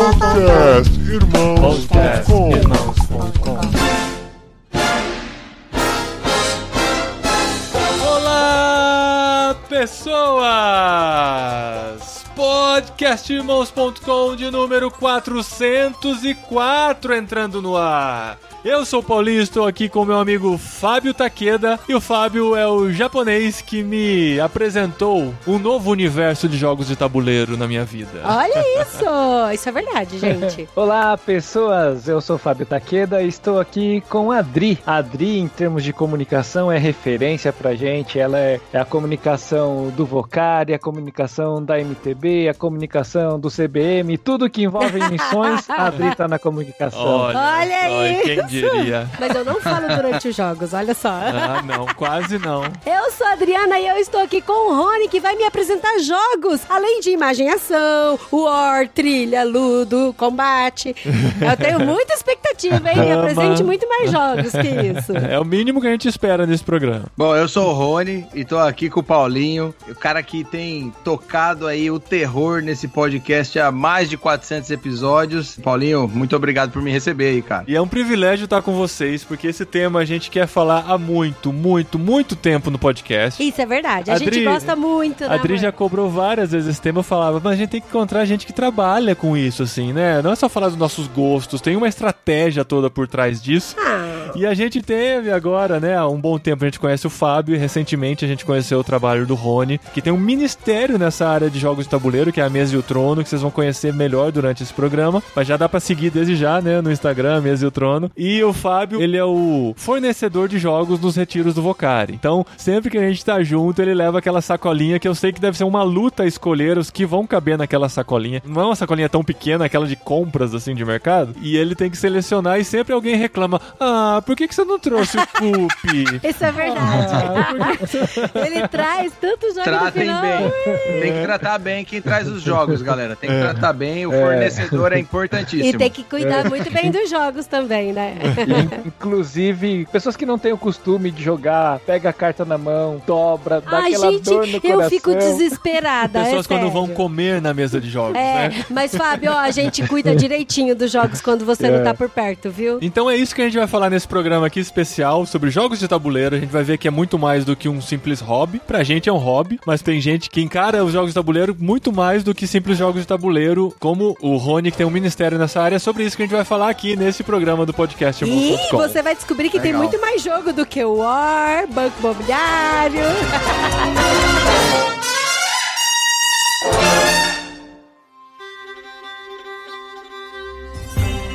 Podcast Irmãos. Podcast Irmãos.com. Olá, pessoas! Podcastirmãos.com de número 404 entrando no ar. Eu sou o Paulinho, estou aqui com meu amigo Fábio Takeda e o Fábio é o japonês que me apresentou um novo universo de jogos de tabuleiro na minha vida. Olha isso! Isso é verdade, gente. Olá, pessoas! Eu sou Fábio Takeda e estou aqui com a Adri. A Adri, em termos de comunicação, é referência pra gente. Ela é, é a comunicação do Vocari, a comunicação da MTB, a comunicação do CBM, tudo que envolve missões, a Adri tá na comunicação. Olha olha, quem isso. Diria? Mas eu não falo durante os jogos, olha só. Ah, não, quase não. Eu sou a Adriana e eu estou aqui com o Rony, que vai me apresentar jogos, além de imagem e ação, war, trilha, ludo, combate. Eu tenho muita expectativa, hein? Me apresente muito mais jogos que isso. É o mínimo que a gente espera nesse programa. Bom, eu sou o Rony e tô aqui com o Paulinho, o cara que tem tocado aí o terror nesse podcast há mais de 400 episódios. Paulinho, muito obrigado por me receber aí, cara. E é um privilégio estar com vocês, porque esse tema a gente quer falar há muito, muito, muito tempo no podcast. Isso é verdade. A Adri- gente gosta muito, né? A Adri já cobrou várias vezes esse tema, eu falava, mas a gente tem que encontrar gente que trabalha com isso, assim, né? Não é só falar dos nossos gostos, tem uma estratégia toda por trás disso. Ah, E a gente teve agora, né, há um bom tempo a gente conhece o Fábio e recentemente a gente conheceu o trabalho do Rony, que tem um ministério nessa área de jogos de tabuleiro, que é a Mesa e o Trono, que vocês vão conhecer melhor durante esse programa, mas já dá pra seguir desde já, né, no Instagram, Mesa e o Trono. E o Fábio, ele é o fornecedor de jogos nos retiros do Vocari. Então, sempre que a gente tá junto, ele leva aquela sacolinha que eu sei que deve ser uma luta escolher os que vão caber naquela sacolinha. Não é uma sacolinha tão pequena, aquela de compras, assim, de mercado. E ele tem que selecionar e sempre alguém reclama, ah, por que, que você não trouxe o Coop? isso é verdade. Ele traz tantos jogos no Tratem final. bem. Tem que tratar bem quem traz os jogos, galera. Tem que tratar bem, o fornecedor é importantíssimo. E tem que cuidar muito bem dos jogos também, né? E, inclusive, pessoas que não têm o costume de jogar, pega a carta na mão, dobra, dá Ai, aquela gente, dor no eu coração. fico desesperada. Pessoas é quando sério. vão comer na mesa de jogos, É, né? mas Fábio, ó, a gente cuida direitinho dos jogos quando você não É. tá por perto, viu? Então é isso que a gente vai falar nesse programa aqui especial sobre jogos de tabuleiro. A gente vai ver que é muito mais do que um simples hobby. Pra gente é um hobby, mas tem gente que encara os jogos de tabuleiro muito mais do que simples jogos de tabuleiro, como o Rony, que tem um ministério nessa área. É sobre isso que a gente vai falar aqui nesse programa do podcast. E você vai descobrir que tem Legal. muito mais jogo do que o War, Banco Imobiliário.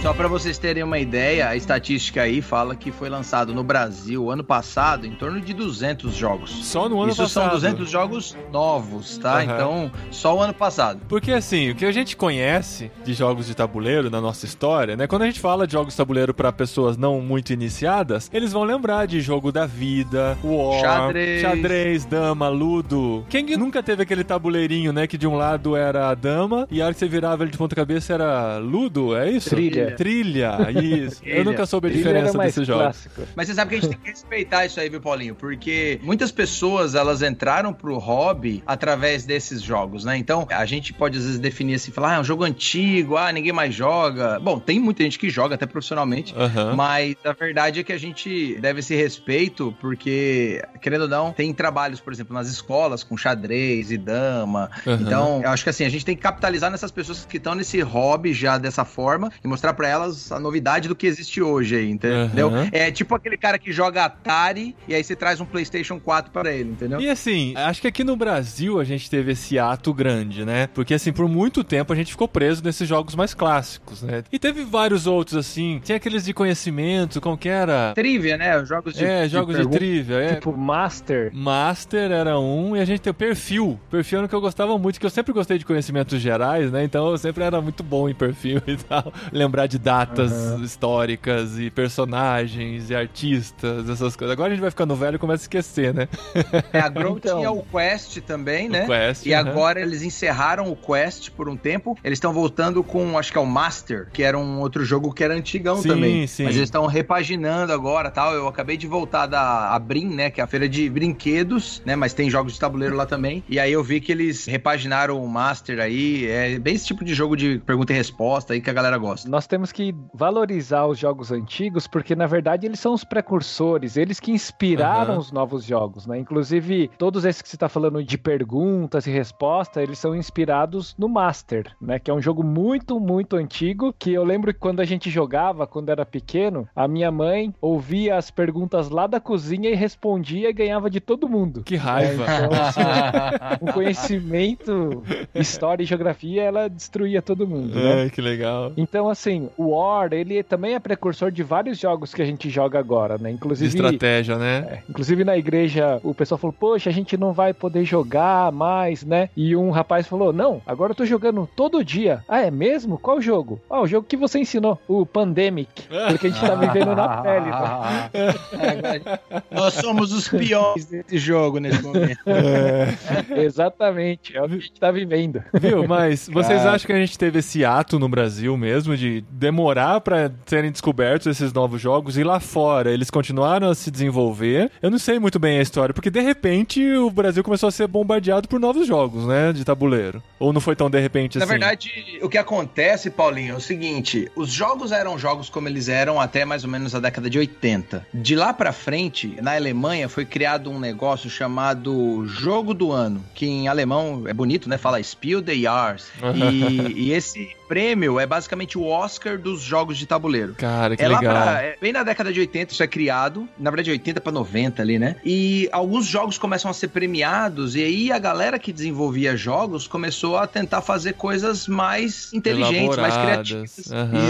Só pra vocês terem uma ideia, a estatística aí fala que foi lançado no Brasil ano passado em torno de 200 jogos. Só no ano Isso passado. são 200 jogos novos, tá? Aham. Então, só o ano passado. Porque assim, o que a gente conhece de jogos de tabuleiro na nossa história, né? Quando a gente fala de jogos de tabuleiro pra pessoas não muito iniciadas, eles vão lembrar de jogo da vida, War, Xadrez. xadrez, dama, ludo. Quem que nunca teve aquele tabuleirinho, né, que de um lado era a dama e a hora que você virava ele de ponta cabeça era ludo, é isso? Trilha. Trilha, isso. Eu Trilha. nunca soube a Trilha diferença desses jogos. Mas você sabe que a gente tem que respeitar isso aí, viu, Paulinho? Porque muitas pessoas, elas entraram pro hobby através desses jogos, né? Então, a gente pode às vezes definir assim, falar, ah, é um jogo antigo, ah, ninguém mais joga. Bom, tem muita gente que joga até profissionalmente, Aham. mas a verdade é que a gente deve esse respeito, porque, querendo ou não, tem trabalhos, por exemplo, nas escolas com xadrez e dama. Aham. Então, eu acho que assim, a gente tem que capitalizar nessas pessoas que estão nesse hobby já dessa forma e mostrar pra elas a novidade do que existe hoje aí, entendeu? Aham. É tipo aquele cara que joga Atari e aí você traz um PlayStation 4 pra ele, entendeu? E assim, acho que aqui no Brasil a gente teve esse ato grande, né? Porque assim, por muito tempo a gente ficou preso nesses jogos mais clássicos, né? E teve vários outros assim, tinha aqueles de conhecimento, como que era? Trivia, né? Os Jogos de É, jogos de pergunta. trivia, é. Tipo, Master. Master era um, e a gente tem o perfil. Perfil era o que eu gostava muito, que eu sempre gostei de conhecimentos gerais, né? Então eu sempre era muito bom em perfil e tal. Lembrar de de datas históricas e personagens e artistas, essas coisas. Agora a gente vai ficando velho e começa a esquecer, né? É, a Grow Então. tinha o Quest também, O né? Quest, e aham. agora eles encerraram o Quest por um tempo. Eles estão voltando com, acho que é o Master, que era um outro jogo que era antigão Sim, também. sim. Mas eles estão repaginando agora tal. Eu acabei de voltar da a Brin, né? Que é a feira de brinquedos, né? Mas tem jogos de tabuleiro lá também. E aí eu vi que eles repaginaram o Master aí. É bem esse tipo de jogo de pergunta e resposta aí que a galera gosta. Nós temos que valorizar os jogos antigos, porque na verdade eles são os precursores, eles que inspiraram Aham. os novos jogos, né? Inclusive, todos esses que você está falando de perguntas e respostas, eles são inspirados no Master, né? Que é um jogo muito, muito antigo, que eu lembro que quando a gente jogava, quando era pequeno, a minha mãe ouvia as perguntas lá da cozinha e respondia e ganhava de todo mundo. Que raiva. Então, assim, com conhecimento, história e geografia, ela destruía todo mundo, né? Ai, que legal. Então, assim, o War, ele também é precursor de vários jogos que a gente joga agora, né? De Inclusive, estratégia, né? é, inclusive na igreja, o pessoal falou, poxa, a gente não vai poder jogar mais, né? E um rapaz falou, não, agora eu tô jogando todo dia. Ah, é mesmo? Qual jogo? Ah, o jogo que você ensinou, o Pandemic. Porque a gente tá vivendo na pele, né? Nós somos os piores desse jogo nesse momento. Exatamente, é o que a gente tá vivendo. Viu? Mas vocês Cara. acham que a gente teve esse ato no Brasil mesmo de demorar pra serem descobertos esses novos jogos e lá fora eles continuaram a se desenvolver? Eu não sei muito bem a história, porque de repente o Brasil começou a ser bombardeado por novos jogos, né? De tabuleiro. Ou não foi tão de repente Na assim? verdade, o que acontece, Paulinho, é o seguinte: os jogos eram jogos como eles eram até mais ou menos a década de 80. De lá pra frente, na Alemanha, foi criado um negócio chamado Jogo do Ano, que em alemão é bonito, né? Fala Spiel des Jahres. E, e esse prêmio é basicamente o Oscar dos jogos de tabuleiro. Cara, que é lá legal. pra, é bem na década de 80 isso é criado, na verdade 80 pra 90 ali, né? E alguns jogos começam a ser premiados e aí a galera que desenvolvia jogos começou a tentar fazer coisas mais inteligentes, mais criativas.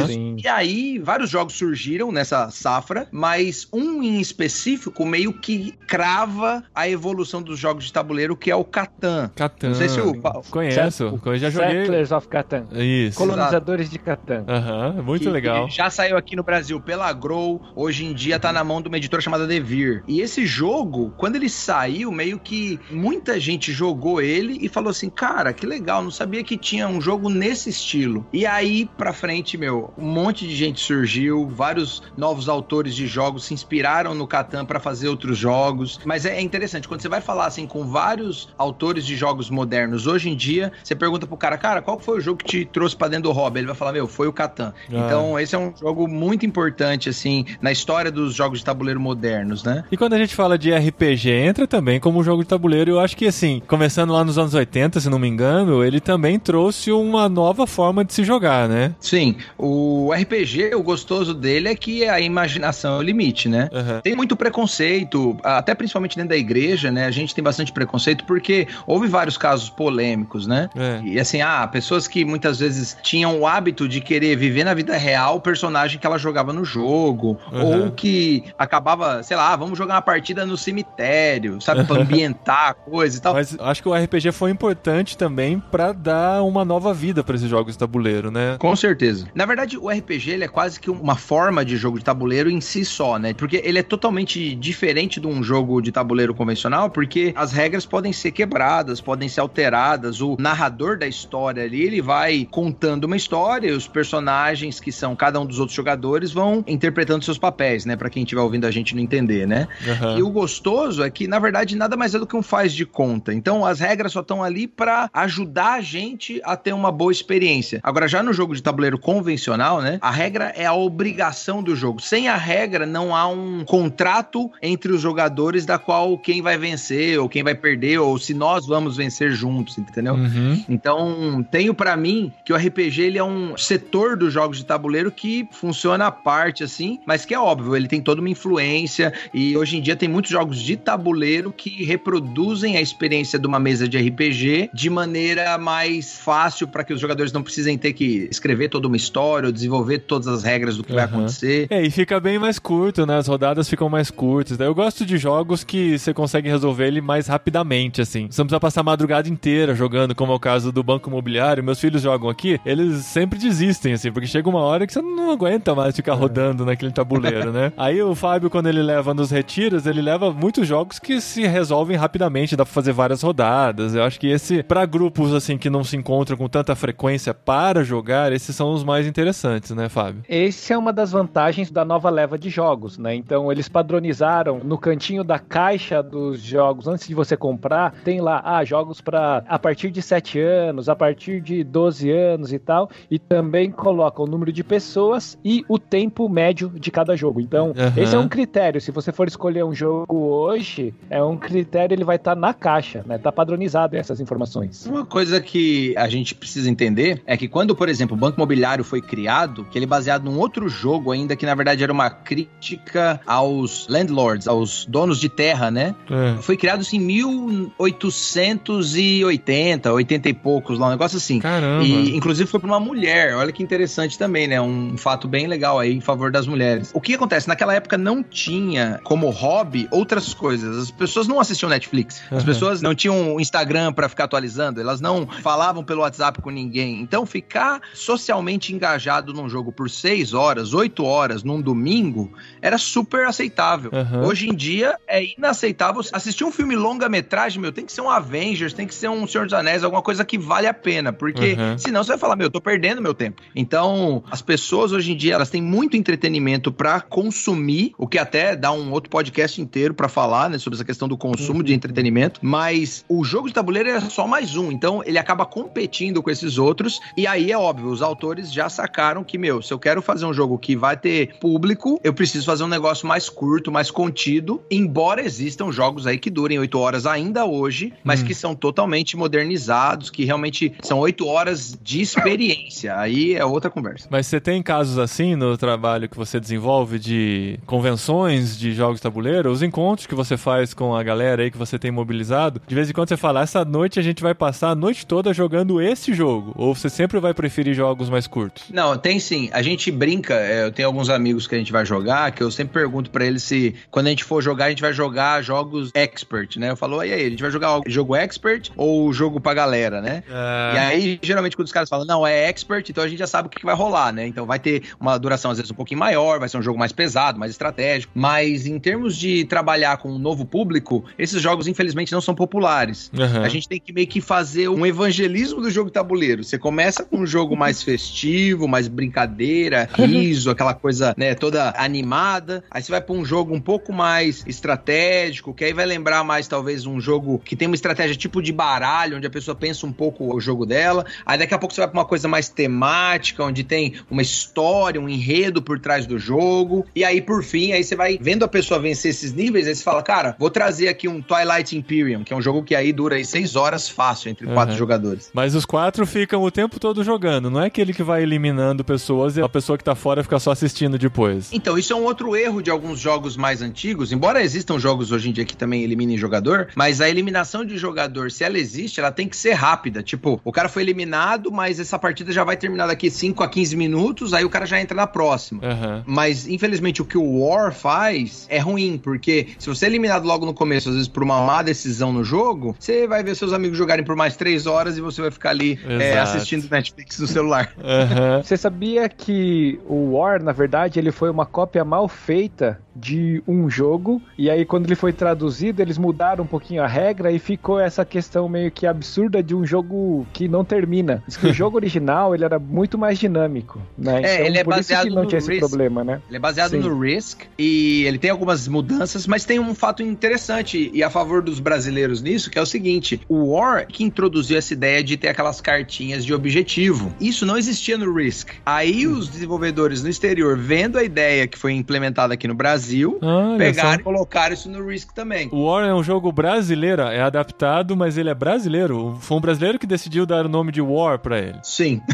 Sim. E aí vários jogos surgiram nessa safra, mas um em específico meio que crava a evolução dos jogos de tabuleiro, que é o Catan. Catan. Não sei se o Conheço, eu já joguei. Settlers of Catan. Isso. Colonizadores de Catan. Aham, muito que legal. Já saiu aqui no Brasil pela Grow, hoje em dia tá na mão de uma editora chamada Devir. E esse jogo, quando ele saiu, meio que muita gente jogou ele e falou assim: "Cara, que legal, não sabia que tinha um jogo nesse estilo". E aí pra frente, meu, um monte de gente surgiu, vários novos autores de jogos se inspiraram no Catan pra fazer outros jogos. Mas é interessante quando você vai falar assim com vários autores de jogos modernos hoje em dia, você pergunta pro cara: "Cara, qual foi o jogo que te trouxe pra dentro do hobby?" Ele vai falar: "Meu, foi o Catan". Ah. Então, esse é um jogo muito importante, assim, na história dos jogos de tabuleiro modernos, né? E quando a gente fala de RPG, entra também como um jogo de tabuleiro. Eu acho que, assim, começando lá nos anos 80, se não me engano, ele também trouxe uma nova forma de se jogar, né? Sim, o RPG, o gostoso dele é que a imaginação é o limite, né? Aham. Tem muito preconceito, até principalmente dentro da igreja, né? A gente tem bastante preconceito porque houve vários casos polêmicos, né? É. E assim, ah, pessoas que muitas vezes tinham o hábito de querer viver na vida real o personagem que ela jogava no jogo, Uhum. ou que acabava, sei lá, vamos jogar uma partida no cemitério, sabe, pra ambientar a coisa e tal. Mas acho que o RPG foi importante também pra dar uma nova vida pra esses jogos de tabuleiro, né? Com certeza. Na verdade, o RPG ele é quase que uma forma de jogo de tabuleiro em si só, né? Porque ele é totalmente diferente de um jogo de tabuleiro convencional, porque as regras podem ser quebradas, podem ser alteradas. O narrador da história ali, ele vai contando uma história, e os personagens que são cada um dos outros jogadores vão interpretando seus papéis, né? Pra quem estiver ouvindo a gente não entender, né? Aham. E o gostoso é que, na verdade, nada mais é do que um faz de conta. Então, as regras só estão ali pra ajudar a gente a ter uma boa experiência. Agora, já no jogo de tabuleiro convencional, né? A regra é a obrigação do jogo. Sem a regra, não há um contrato entre os jogadores da qual quem vai vencer, ou quem vai perder, ou se nós vamos vencer juntos, entendeu? Uhum. Então, tenho pra mim que o RPG ele é um setor dos jogos de tabuleiro que funciona à parte assim, mas que é óbvio, ele tem toda uma influência e hoje em dia tem muitos jogos de tabuleiro que reproduzem a experiência de uma mesa de RPG de maneira mais fácil para que os jogadores não precisem ter que escrever toda uma história ou desenvolver todas as regras do que vai Aham. acontecer. É, e fica bem mais curto, né? As rodadas ficam mais curtas. Eu gosto de jogos que você consegue resolver ele mais rapidamente, assim. Você não precisa passar a madrugada inteira jogando, como é o caso do Banco Imobiliário. Meus filhos jogam aqui, eles sempre desistem, assim, porque chega uma hora que você não aguenta mais ficar rodando naquele tabuleiro, né? Aí o Fábio, quando ele leva nos retiros, ele leva muitos jogos que se resolvem rapidamente, dá pra fazer várias rodadas. Eu acho que esse, pra grupos assim que não se encontram com tanta frequência para jogar, esses são os mais interessantes, né, Fábio? Esse é uma das vantagens da nova leva de jogos, né? Então eles padronizaram no cantinho da caixa dos jogos, antes de você comprar, tem lá, ah, jogos para a partir de 7 anos, a partir de 12 anos e tal, e também coloca o número de pessoas e o tempo médio de cada jogo. Então, Uhum. esse é um critério. Se você for escolher um jogo hoje, é um critério, ele vai estar na caixa, né? Tá padronizado essas informações. Uma coisa que a gente precisa entender é que quando, por exemplo, o Banco Imobiliário foi criado, que ele é baseado num outro jogo ainda, que na verdade era uma crítica aos landlords, aos donos de terra, né? É. Foi criado assim, em 1880, 80 e poucos lá, um negócio assim. Caramba. E inclusive foi pra uma mulher. Olha que interessante também, né? Um fato bem legal aí em favor das mulheres. O que acontece? Naquela época não tinha como hobby outras coisas. As pessoas não assistiam Netflix. As Uhum. pessoas não tinham Instagram pra ficar atualizando. Elas não falavam pelo WhatsApp com ninguém. Então ficar socialmente engajado num jogo por seis horas, oito horas, num domingo, era super aceitável. Uhum. Hoje em dia é inaceitável. Assistir um filme longa-metragem, meu, tem que ser um Avengers, tem que ser um Senhor dos Anéis, alguma coisa que vale a pena. Porque Uhum. senão você vai falar, meu, eu tô perdendo meu tempo. Então, as pessoas hoje em dia, elas têm muito entretenimento pra consumir, o que até dá um outro podcast inteiro pra falar, né, sobre essa questão do consumo de entretenimento. Mas o jogo de tabuleiro é só mais um. Então, ele acaba competindo com esses outros. E aí é óbvio, os autores já sacaram que, meu, se eu quero fazer um jogo que vai ter público, eu preciso fazer um negócio mais curto, mais contido. Embora existam jogos aí que durem oito horas ainda hoje, mas Hum. que são totalmente modernizados, que realmente são oito horas de experiência. Aí é outra conversa. Mas você tem casos assim no trabalho que você desenvolve de convenções de jogos de tabuleiro, os encontros que você faz com a galera aí que você tem mobilizado, de vez em quando você fala, essa noite a gente vai passar a noite toda jogando esse jogo, ou você sempre vai preferir jogos mais curtos? Não, tem sim. A gente brinca, é, eu tenho alguns amigos que a gente vai jogar, que eu sempre pergunto pra eles se quando a gente for jogar, a gente vai jogar jogos expert, né? Eu falo, e aí, a gente vai jogar jogo expert ou jogo pra galera, né? E aí, geralmente, quando os caras falam, não, é expert, então a gente já sabe o que que vai rolar, né? Então vai ter uma duração, às vezes, um pouquinho maior, vai ser um jogo mais pesado, mais estratégico. Mas em termos de trabalhar com um novo público, esses jogos, infelizmente, não são populares. Aham. A gente tem que meio que fazer um evangelismo do jogo tabuleiro. Você começa com um jogo mais festivo, mais brincadeira, riso, aquela coisa, né, toda animada. Aí você vai pra um jogo um pouco mais estratégico, que aí vai lembrar mais talvez um jogo que tem uma estratégia tipo de baralho, onde a pessoa pensa um pouco o jogo dela. Aí daqui a pouco você vai pra uma coisa mais temática, onde tem uma história, um enredo por trás do jogo. E aí por fim, aí você vai vendo a pessoa vencer esses níveis, aí você fala, cara, vou trazer aqui um Twilight Imperium, que é um jogo que aí dura aí seis horas fácil entre quatro Uhum. jogadores. Mas os quatro ficam o tempo todo jogando, não é aquele que vai eliminando pessoas e a pessoa que tá fora fica só assistindo depois. Então, isso é um outro erro de alguns jogos mais antigos, embora existam jogos hoje em dia que também eliminem jogador, mas a eliminação de jogador, se ela existe, ela tem que ser rápida. Tipo, o cara foi eliminado, mas essa partida já vai terminar daqui 5 a 15 minutos, aí o cara já entra na próxima. Aham. Mas, infelizmente, o que o War faz é ruim, porque se você é eliminado logo no começo, às vezes por uma má decisão no jogo, você vai ver seus amigos jogarem por mais três horas e você vai ficar ali é, assistindo Netflix no celular. Aham. Você sabia que o War, na verdade, ele foi uma cópia mal feita de um jogo, e aí quando ele foi traduzido, eles mudaram um pouquinho a regra e ficou essa questão meio que absurda de um jogo que não termina. Diz que o jogo original, ele era muito mais dinâmico, né? É, ele é baseado no Risk. problema, né? Ele é baseado Sim. no Risk e ele tem algumas mudanças, mas tem um fato interessante e a favor dos brasileiros nisso, que é o seguinte: o War que introduziu essa ideia de ter aquelas cartinhas de objetivo. Isso não existia no Risk. Aí os desenvolvedores no exterior, vendo a ideia que foi implementada aqui no Brasil, Olha pegaram só. e colocaram isso no Risk também. O War é um jogo brasileiro, é adaptado, mas ele é brasileiro. Foi um brasileiro que decidiu dar o nome de War pra ele. Sim.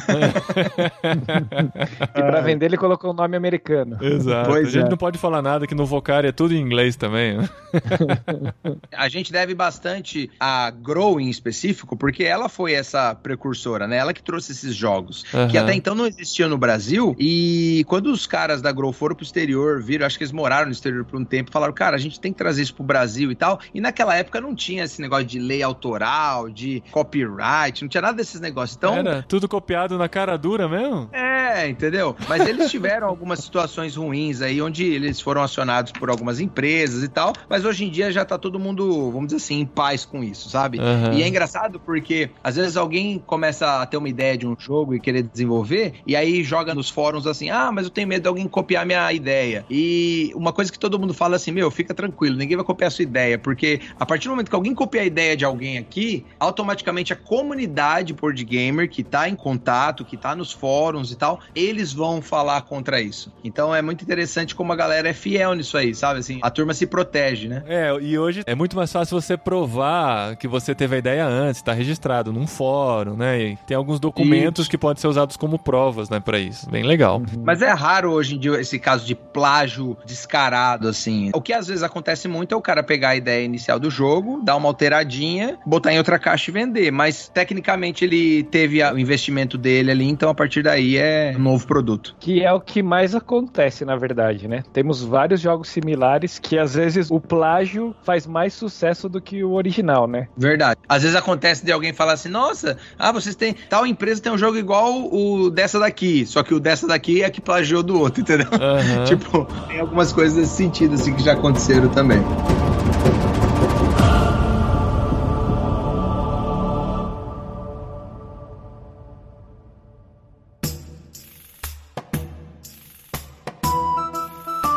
E pra vender, ele colocou o nome americano. Exato. Pois a gente é. não pode falar nada que no Vocari é tudo em inglês também. né? A gente deve bastante a Grow em específico, porque ela foi essa precursora, né? Ela que trouxe esses jogos, que Aham. até então não existiam no Brasil. E quando os caras da Grow foram pro exterior, viram, acho que eles moraram no exterior por um tempo, falaram, cara, a gente tem que trazer isso pro Brasil e tal. E naquela época não tinha esse negócio de lei autoral, de copyright, não tinha nada desses negócios. Então, Era tudo copiado na cara dura mesmo? é, É, entendeu? Mas eles tiveram algumas situações ruins aí, onde eles foram acionados por algumas empresas e tal, mas hoje em dia já tá todo mundo, vamos dizer assim, em paz com isso, sabe? Uhum. E é engraçado porque às vezes alguém começa a ter uma ideia de um jogo e querer desenvolver, e aí joga nos fóruns assim: ah, mas eu tenho medo de alguém copiar minha ideia. E uma coisa que todo mundo fala assim: meu, fica tranquilo, ninguém vai copiar a sua ideia, porque a partir do momento que alguém copia a ideia de alguém aqui, automaticamente a comunidade board gamer que tá em contato, que tá nos fóruns e tal, eles vão falar contra isso. Então é muito interessante como a galera é fiel nisso aí, sabe? Assim, a turma se protege, né? É, e hoje é muito mais fácil você provar que você teve a ideia antes, tá registrado num fórum, né? E tem alguns documentos Isso. que podem ser usados como provas, né, pra isso. Bem legal. Mas é raro hoje em dia esse caso de plágio descarado, assim. O que às vezes acontece muito é o cara pegar a ideia inicial do jogo, dar uma alteradinha, botar em outra caixa e vender. Mas tecnicamente ele teve o investimento dele ali, então a partir daí é um novo produto. Que é o que mais acontece, na verdade, né? Temos vários jogos similares que às vezes o plágio faz mais sucesso do que o original, né? Verdade. Às vezes acontece de alguém falar assim: nossa, ah, vocês têm. Tal empresa tem um jogo igual o dessa daqui. Só que o dessa daqui é que plagiou do outro, entendeu? Aham. tipo, tem algumas coisas nesse sentido, assim, que já aconteceram também.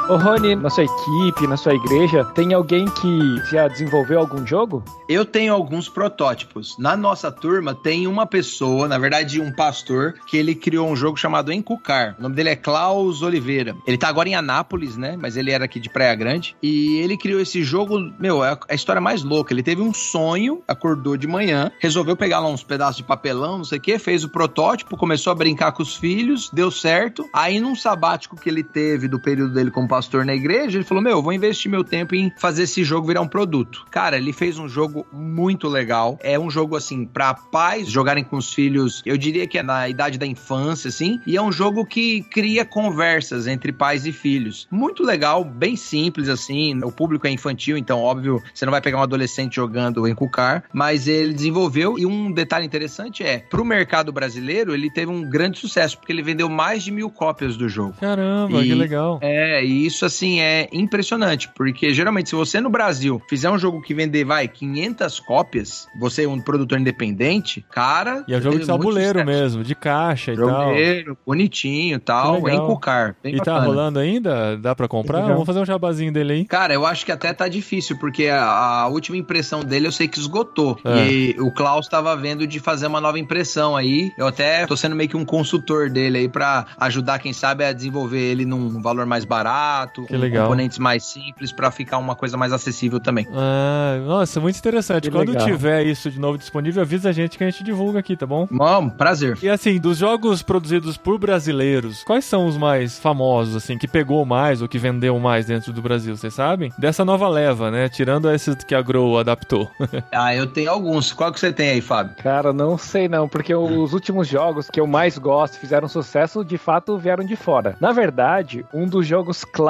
Ô Rony, na sua equipe, na sua igreja, tem alguém que já desenvolveu algum jogo? Eu tenho alguns protótipos. Na nossa turma tem uma pessoa, na verdade um pastor, que ele criou um jogo chamado Encucar. O nome dele é Klaus Oliveira. Ele tá agora em Anápolis, né? Mas ele era aqui de Praia Grande. E ele criou esse jogo, meu, é a história mais louca. Ele teve um sonho, acordou de manhã, resolveu pegar lá uns pedaços de papelão, não sei o que, fez o protótipo, começou a brincar com os filhos, deu certo. Aí num sabático que ele teve do período dele como pastor na igreja, ele falou: Meu, vou investir meu tempo em fazer esse jogo virar um produto. Cara, ele fez um jogo muito legal. É um jogo assim para pais jogarem com os filhos. Eu diria que é na idade da infância, assim. E é um jogo que cria conversas entre pais e filhos. Muito legal, bem simples assim. O público é infantil, então óbvio você não vai pegar um adolescente jogando em Cucar, mas ele desenvolveu e um detalhe interessante é pro mercado brasileiro ele teve um grande sucesso porque ele vendeu mais de mil cópias do jogo. Caramba, E- que legal. É, e isso assim é impressionante, porque geralmente se você no Brasil fizer um jogo que vender, vai, 500 cópias, você é um produtor independente, cara... E é um jogo de tabuleiro mesmo, de caixa e tal. Jogueiro, bonitinho e tal, em Cucar. E tá bacana. rolando ainda? Dá pra comprar? Legal. Vamos fazer um jabazinho dele aí. Cara, eu acho que até tá difícil, porque a, a última impressão dele eu sei que esgotou. É. E o Klaus tava vendo de fazer uma nova impressão aí. Eu até tô sendo meio que um consultor dele aí pra ajudar, quem sabe, a desenvolver ele num valor mais barato, Que com legal. componentes mais simples, pra ficar uma coisa mais acessível também. Ah, nossa, muito interessante. Que Quando legal. tiver isso de novo disponível, avisa a gente que a gente divulga aqui, tá bom? Bom, prazer. E assim, dos jogos produzidos por brasileiros, quais são os mais famosos, assim, que pegou mais ou que vendeu mais dentro do Brasil, vocês sabem? Dessa nova leva, né? Tirando esses que a Grow adaptou. Ah, eu tenho alguns. Qual que você tem aí, Fábio? Cara, não sei não, porque os últimos jogos que eu mais gosto, fizeram sucesso, de fato vieram de fora. Na verdade, um dos jogos clássicos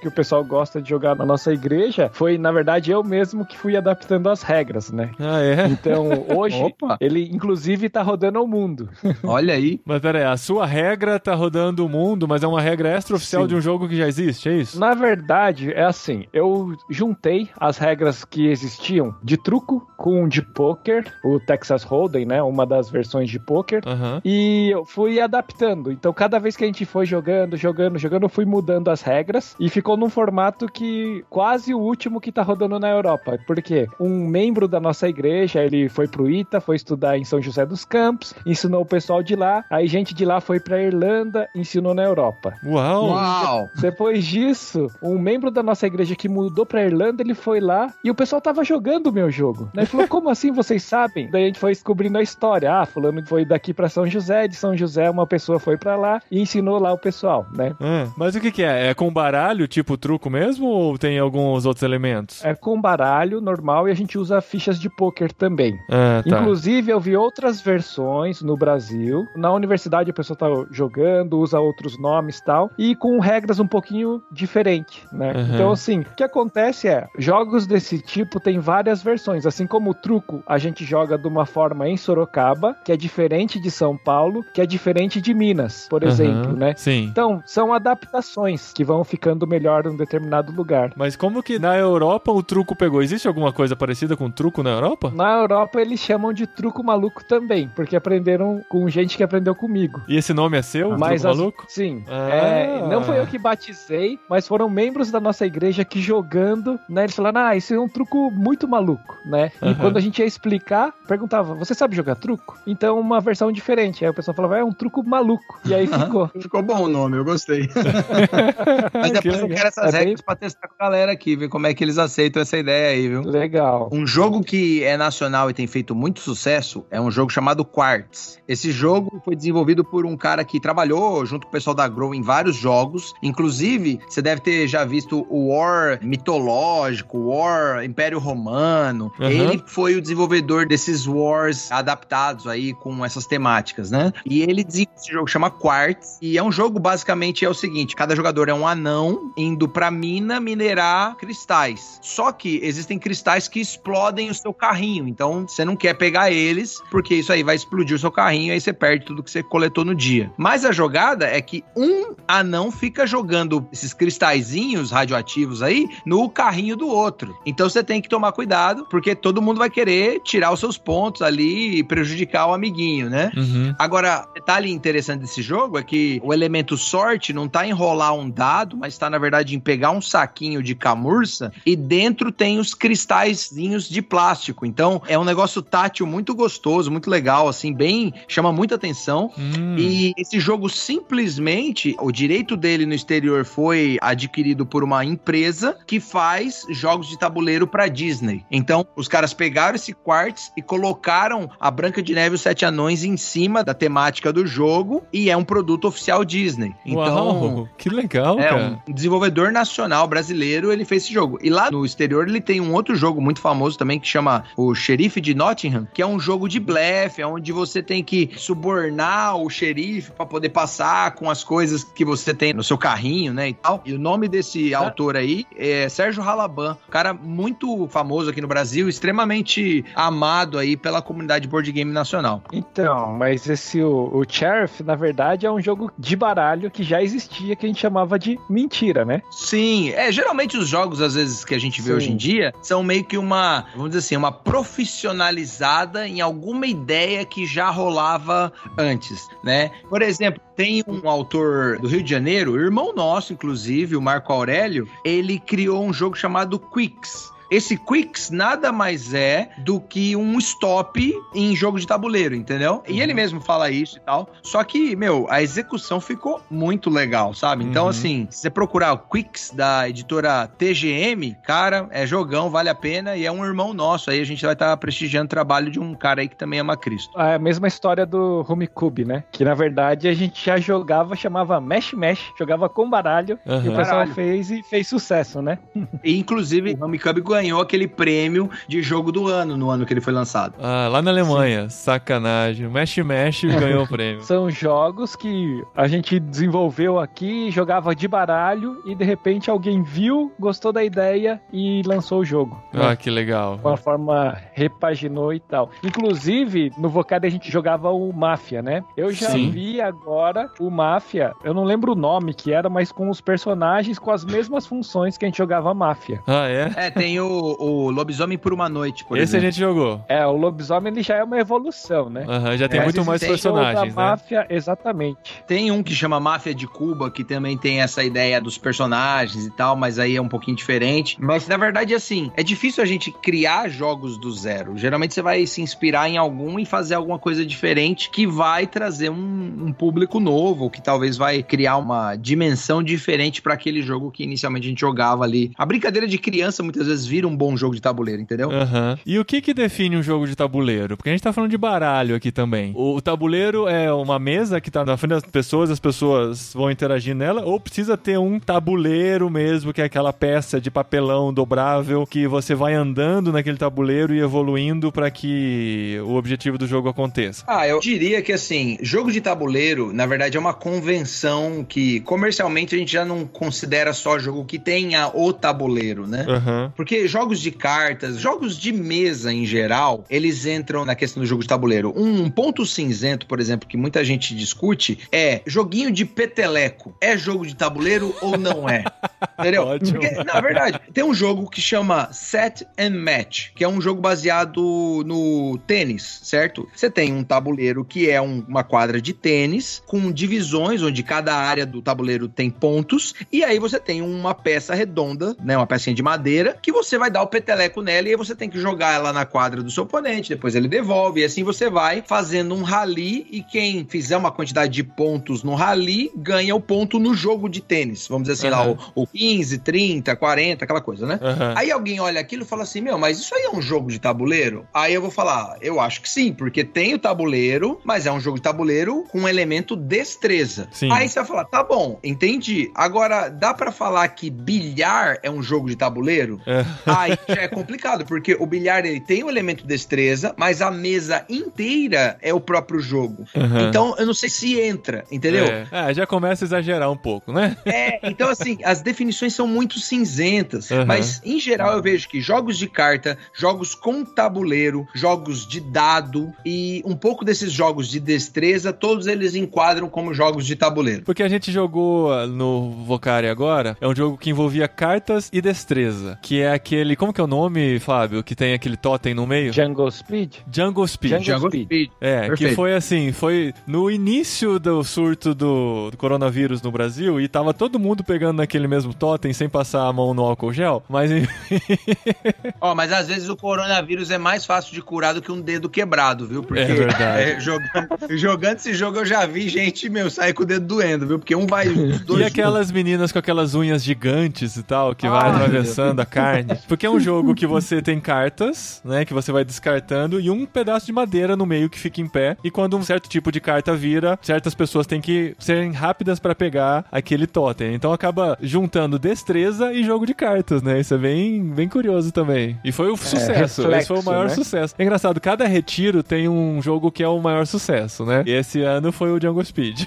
que o pessoal gosta de jogar na nossa igreja foi, na verdade, eu mesmo que fui adaptando as regras, né? ah, é? Então, hoje, ele inclusive tá rodando ao mundo. Olha aí. Mas pera aí, a sua regra tá rodando o mundo, mas é uma regra extra-oficial de um jogo que já existe, é isso? Na verdade, é assim, eu juntei as regras que existiam de truco com de poker, o Texas Hold'em, né, uma das versões de poker, Aham. e eu fui adaptando. Então, cada vez que a gente foi jogando, jogando, jogando, eu fui mudando as regras e ficou num formato que quase o último que tá rodando na Europa. Porque um membro da nossa igreja, ele foi pro ITA, foi estudar em São José dos Campos, ensinou o pessoal de lá, aí gente de lá foi pra Irlanda, ensinou na Europa. Uau! Uau! Depois disso, um membro da nossa igreja que mudou pra Irlanda, ele foi lá e o pessoal tava jogando o meu jogo. Daí falou: Como assim vocês sabem? Daí a gente foi descobrindo a história. Ah, fulano foi daqui pra São José, de São José uma pessoa foi pra lá e ensinou lá o pessoal, né? Ah, mas o que, que é? É com baralho, tipo truco mesmo, ou tem alguns outros elementos? É com baralho normal e a gente usa fichas de pôquer também. Ah, tá. Inclusive, eu vi outras versões no Brasil. Na universidade a pessoa tá jogando, usa outros nomes e tal, e com regras um pouquinho diferentes, né? Uhum. Então, assim, o que acontece é, jogos desse tipo tem várias versões. Assim como o truco, a gente joga de uma forma em Sorocaba, que é diferente de São Paulo, que é diferente de Minas, por Uhum. exemplo, né? Sim. Então, são adaptações que vão ficando melhor em um determinado lugar. Mas como que na Europa o truco pegou? Existe alguma coisa parecida com truco na Europa? Na Europa eles chamam de truco maluco também, porque aprenderam com gente que aprendeu comigo. E esse nome é seu, Mas truco as- maluco? Sim. Ah. É, não foi eu que batizei, mas foram membros da nossa igreja que jogando, né? Eles falaram, ah, isso é um truco muito maluco, né? E Aham. quando a gente ia explicar, perguntava, você sabe jogar truco? Então, uma versão diferente. Aí o pessoal falava, é um truco maluco. E aí ficou. Ficou bom o nome, eu gostei. Mas Que depois eu legal. quero essas É bem- regras pra testar com a galera aqui, ver como é que eles aceitam essa ideia aí, viu? Legal. Um jogo que é nacional e tem feito muito sucesso é um jogo chamado Quartz. Esse jogo foi desenvolvido por um cara que trabalhou junto com o pessoal da Grow em vários jogos. Inclusive, você deve ter já visto o War mitológico, War Império Romano. Uhum. Ele foi o desenvolvedor desses Wars adaptados aí com essas temáticas, né? E ele desenvolveu esse jogo chama Quartz. E é um jogo basicamente é o seguinte: cada jogador é um anão indo pra mina minerar cristais. Só que existem cristais que explodem o seu carrinho. Então você não quer pegar eles, porque isso aí vai explodir o seu carrinho e aí você perde tudo que você coletou no dia. Mas a jogada é que um anão fica jogando esses cristalzinhos radioativos aí no carrinho do outro. Então você tem que tomar cuidado, porque todo mundo vai querer tirar os seus pontos ali e prejudicar o amiguinho, né? Uhum. Agora, detalhe interessante desse jogo é que o elemento sorte não tá em rolar um dado, mas tá, na verdade, em pegar um saquinho de camurça e dentro tem os cristalzinhos de plástico. Então, é um negócio tátil muito gostoso, muito legal, assim, bem. chama muita atenção. Hum. E esse jogo simplesmente, o direito dele no exterior foi adquirido por uma empresa que faz jogos de tabuleiro pra Disney. Então, os caras pegaram esse Quartz e colocaram a Branca de Neve e os Sete Anões em cima da temática do jogo e é um produto oficial Disney. Então, Uau, que legal, é, cara. um desenvolvedor nacional brasileiro, ele fez esse jogo. E lá no exterior ele tem um outro jogo muito famoso também que chama o Xerife de Nottingham, que é um jogo de blefe, onde você tem que subornar o xerife pra poder passar com as coisas que você tem no seu carrinho, né, e tal. E o nome desse autor aí é Sérgio Halaban, um cara muito famoso aqui no Brasil, extremamente amado aí pela comunidade board game nacional. Então, mas esse o, o Sheriff, na verdade, é um jogo de baralho que já existia, que a gente chamava de mentira, né? Sim, é, geralmente os jogos, às vezes, que a gente vê Sim. hoje em dia, são meio que uma, vamos dizer assim, uma profissionalizada em alguma ideia que já rolava antes, né? Por exemplo, tem um autor do Rio de Janeiro, irmão nosso, inclusive, o Marco Aurélio, ele criou um jogo chamado Quicks. Esse Quicks nada mais é do que um stop em jogo de tabuleiro, entendeu? E ele mesmo fala isso e tal. Só que, meu, a execução ficou muito legal, sabe? Então, Uhum. assim, se você procurar o Quicks da editora TGM, cara, é jogão, vale a pena e é um irmão nosso. Aí a gente vai estar prestigiando o trabalho de um cara aí que também ama Cristo. É a mesma história do Rumicube, né? Que na verdade a gente já jogava, chamava Mesh Mesh, jogava com baralho, e o pessoal Baralho. fez e fez sucesso, né? E, inclusive, o Homecube ganhou aquele prêmio de jogo do ano no ano que ele foi lançado. Ah, lá na Alemanha, sacanagem. Mesh Mesh ganhou o prêmio. São jogos que a gente desenvolveu aqui, jogava de baralho e de repente alguém viu, gostou da ideia e lançou o jogo. né? Ah, que legal. De uma forma repaginou e tal. Inclusive, no Vocad a gente jogava o Máfia, né? Eu já Sim. vi agora o Máfia, eu não lembro o nome que era, mas com os personagens com as mesmas funções que a gente jogava Máfia. Ah, é? É, tem o, o Lobisomem por uma noite, por Esse a exemplo. gente jogou. É, o lobisomem ele já é uma evolução, né? Aham, já tem É, muito mais personagens, o da né? Máfia, exatamente. Tem um que chama Máfia de Cuba, que também tem essa ideia dos personagens e tal, mas aí é um pouquinho diferente. Mas na verdade, assim, é difícil a gente criar jogos do zero. Geralmente você vai se inspirar em algum e fazer alguma coisa diferente que vai trazer um, um público novo, que talvez vai criar uma dimensão diferente para aquele jogo que inicialmente a gente jogava ali. A brincadeira de criança muitas vezes vira um bom jogo de tabuleiro, entendeu? Aham. E o que que define um jogo de tabuleiro? Porque a gente tá falando de baralho aqui também. O, o tabuleiro é uma mesa que tá na frente das pessoas, as pessoas vão interagir nela, ou precisa ter um tabuleiro mesmo, que é aquela peça de papelão dobrável que você vai andando naquele tabuleiro e evoluindo pra que o objetivo do jogo aconteça. Ah, eu diria que assim, jogo de tabuleiro, na verdade, é uma convenção que comercialmente a gente já não considera só jogo que tenha o tabuleiro, né? Aham. Porque jogos de cartas, jogos de mesa em geral, eles entram na questão do jogo de tabuleiro. Um ponto cinzento, por exemplo, que muita gente discute é joguinho de peteleco. É jogo de tabuleiro ou não é? Entendeu? Ótimo. Porque, na verdade, tem um jogo que chama Set and Match, que é um jogo baseado no tênis, certo? Você tem um tabuleiro que é um- uma quadra de tênis com divisões onde cada área do tabuleiro tem pontos e aí você tem uma peça redonda, né, uma pecinha de madeira que você vai dar o peteleco nela e aí você tem que jogar ela na quadra do seu oponente, depois ele devolve e assim você vai fazendo um rally e quem fizer uma quantidade de pontos no rally ganha o ponto no jogo de tênis. Vamos dizer assim, lá Aham. o, o 15, 30, 40, aquela coisa, né? Aham. Aí alguém olha aquilo e fala assim: Meu, mas isso aí é um jogo de tabuleiro? Aí eu vou falar: Eu acho que sim, porque tem o tabuleiro, mas é um jogo de tabuleiro com um elemento destreza. Sim. Aí você vai falar: Tá bom, entendi. Agora, dá pra falar que bilhar é um jogo de tabuleiro? É. Aí já é complicado, porque o bilhar ele tem o elemento destreza, mas a mesa inteira é o próprio jogo. Aham. Então eu não sei se entra, entendeu? É. Ah, já começa a exagerar um pouco, né? É, então assim, as definições são muito cinzentas, Uhum. mas em geral eu vejo que jogos de carta, jogos com tabuleiro, jogos de dado e um pouco desses jogos de destreza, todos eles enquadram como jogos de tabuleiro. Porque a gente jogou no Vocari agora, é um jogo que envolvia cartas e destreza, que é aquele, como que é o nome, Fábio, que tem aquele totem no meio? Jungle Speed? Jungle Speed. Jungle Jungle Speed. Speed. É, que Perfeito. foi assim, foi no início do surto do, do coronavírus no Brasil e tava todo mundo pegando naquele mesmo totem sem passar a mão no álcool gel, mas Ó, mas às vezes o coronavírus é mais fácil de curar do que um dedo quebrado, viu? Porque É verdade. é, jogando, jogando esse jogo eu já vi gente, meu, sair com o dedo doendo, viu? Porque um vai os dois E aquelas meninas com aquelas unhas gigantes e tal, que vai Ah, atravessando a carne. Porque é um jogo que você tem cartas, né, que você vai descartando, e um pedaço de madeira no meio que fica em pé. E quando um certo tipo de carta vira, certas pessoas têm que serem rápidas pra pegar aquele totem. Então acaba juntando destreza e jogo de cartas, né? Isso é bem, bem curioso também. E foi o sucesso. Esse foi o reflexo, maior né? sucesso. É engraçado, cada retiro tem um jogo que é o maior sucesso, né? E esse ano foi o Jungle Speed.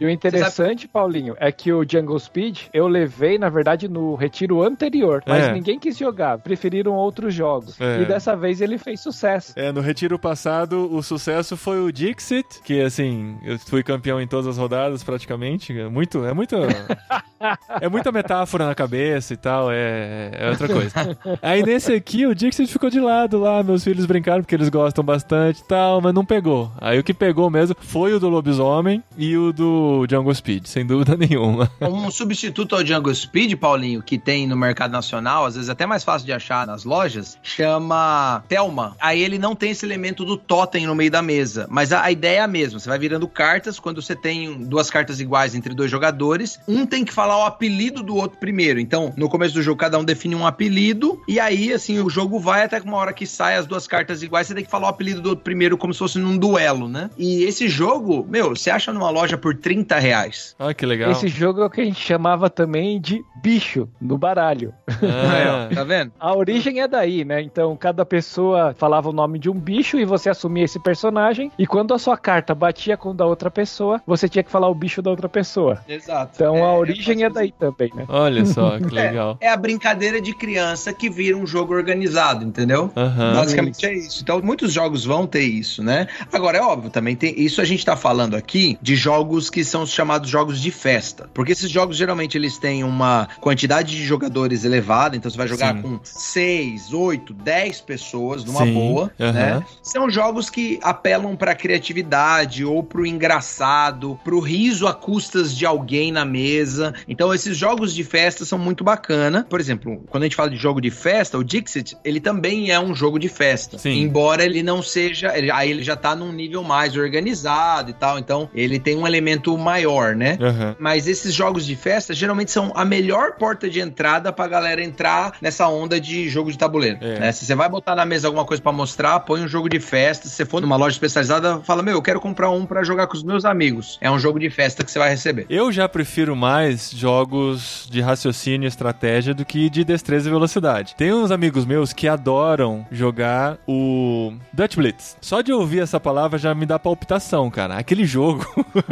E o interessante, Paulinho, é que o Jungle Speed eu levei, na verdade, no retiro anterior, mas É. ninguém quis jogar, preferiram outros jogos. É. E dessa vez ele fez sucesso. É, no retiro passado, o sucesso foi o Dixit, que assim, eu fui campeão em todas as rodadas praticamente. É muito, é muito. é muita metáfora na cabeça e tal, é, é outra coisa. Aí nesse aqui, o Dixit ficou de lado lá, meus filhos brincaram porque eles gostam bastante e tal, mas não pegou. Aí o que pegou mesmo foi o do lobisomem e o do Jungle Speed, sem dúvida nenhuma. Um substituto ao Django Speed, Paulinho, que tem no mercado nacional, às vezes até mais fácil de achar nas lojas, chama Thelma. Aí ele não tem esse elemento do totem no meio da mesa, mas a, a ideia é a mesma. Você vai virando cartas, quando você tem duas cartas iguais entre dois jogadores, um tem que falar o apelido do outro primeiro. Então, no começo do jogo, cada um define um apelido, e aí, assim, o jogo vai até que uma hora que sai as duas cartas iguais, você tem que falar o apelido do outro primeiro, como se fosse num duelo, né? E esse jogo, meu, você acha numa loja por 30 reais. Ah, que legal. Esse jogo é o que a gente chamava também de bicho no baralho. Ah, ó, tá vendo? A origem é daí, né? Então cada pessoa falava o nome de um bicho e você assumia esse personagem. E quando a sua carta batia com o da outra pessoa, você tinha que falar o bicho da outra pessoa. Exato. Então É, a origem é, é daí também, né? olha só, que legal. É a brincadeira de criança que vira um jogo organizado, entendeu? Aham. Basicamente é isso. Então, muitos jogos vão ter isso, né? Agora, é óbvio, também tem. Isso a gente tá falando aqui de jogos que são os chamados jogos de festa. Porque esses jogos, geralmente, eles têm uma quantidade de jogadores elevada. Então, você vai jogar Sim. com 6, 8, 10 pessoas numa Sim, boa, aham. né? São jogos que apelam pra criatividade ou pro engraçado, pro riso a custas de alguém na mesa. Então esses jogos de festa são muito bacana. Por exemplo, quando a gente fala de jogo de festa, o Dixit, ele também é um jogo de festa. Sim. Embora ele não seja, ele- aí ele já tá num nível mais organizado e tal, então ele tem um elemento maior, né? Aham. Mas esses jogos de festa geralmente são a melhor porta de entrada pra galera entrar nessa onda de jogo de tabuleiro. É. né? Se você vai botar na mesa alguma coisa pra mostrar, põe um jogo de festa. Se você for numa loja especializada, fala: Meu, eu quero comprar um pra jogar com os meus amigos. É um jogo de festa que você vai receber. Eu já prefiro mais jogos de raciocínio e estratégia do que de destreza e velocidade. Tem uns amigos meus que adoram jogar o Dutch Blitz. Só de ouvir essa palavra já me dá palpitação, cara. Aquele jogo.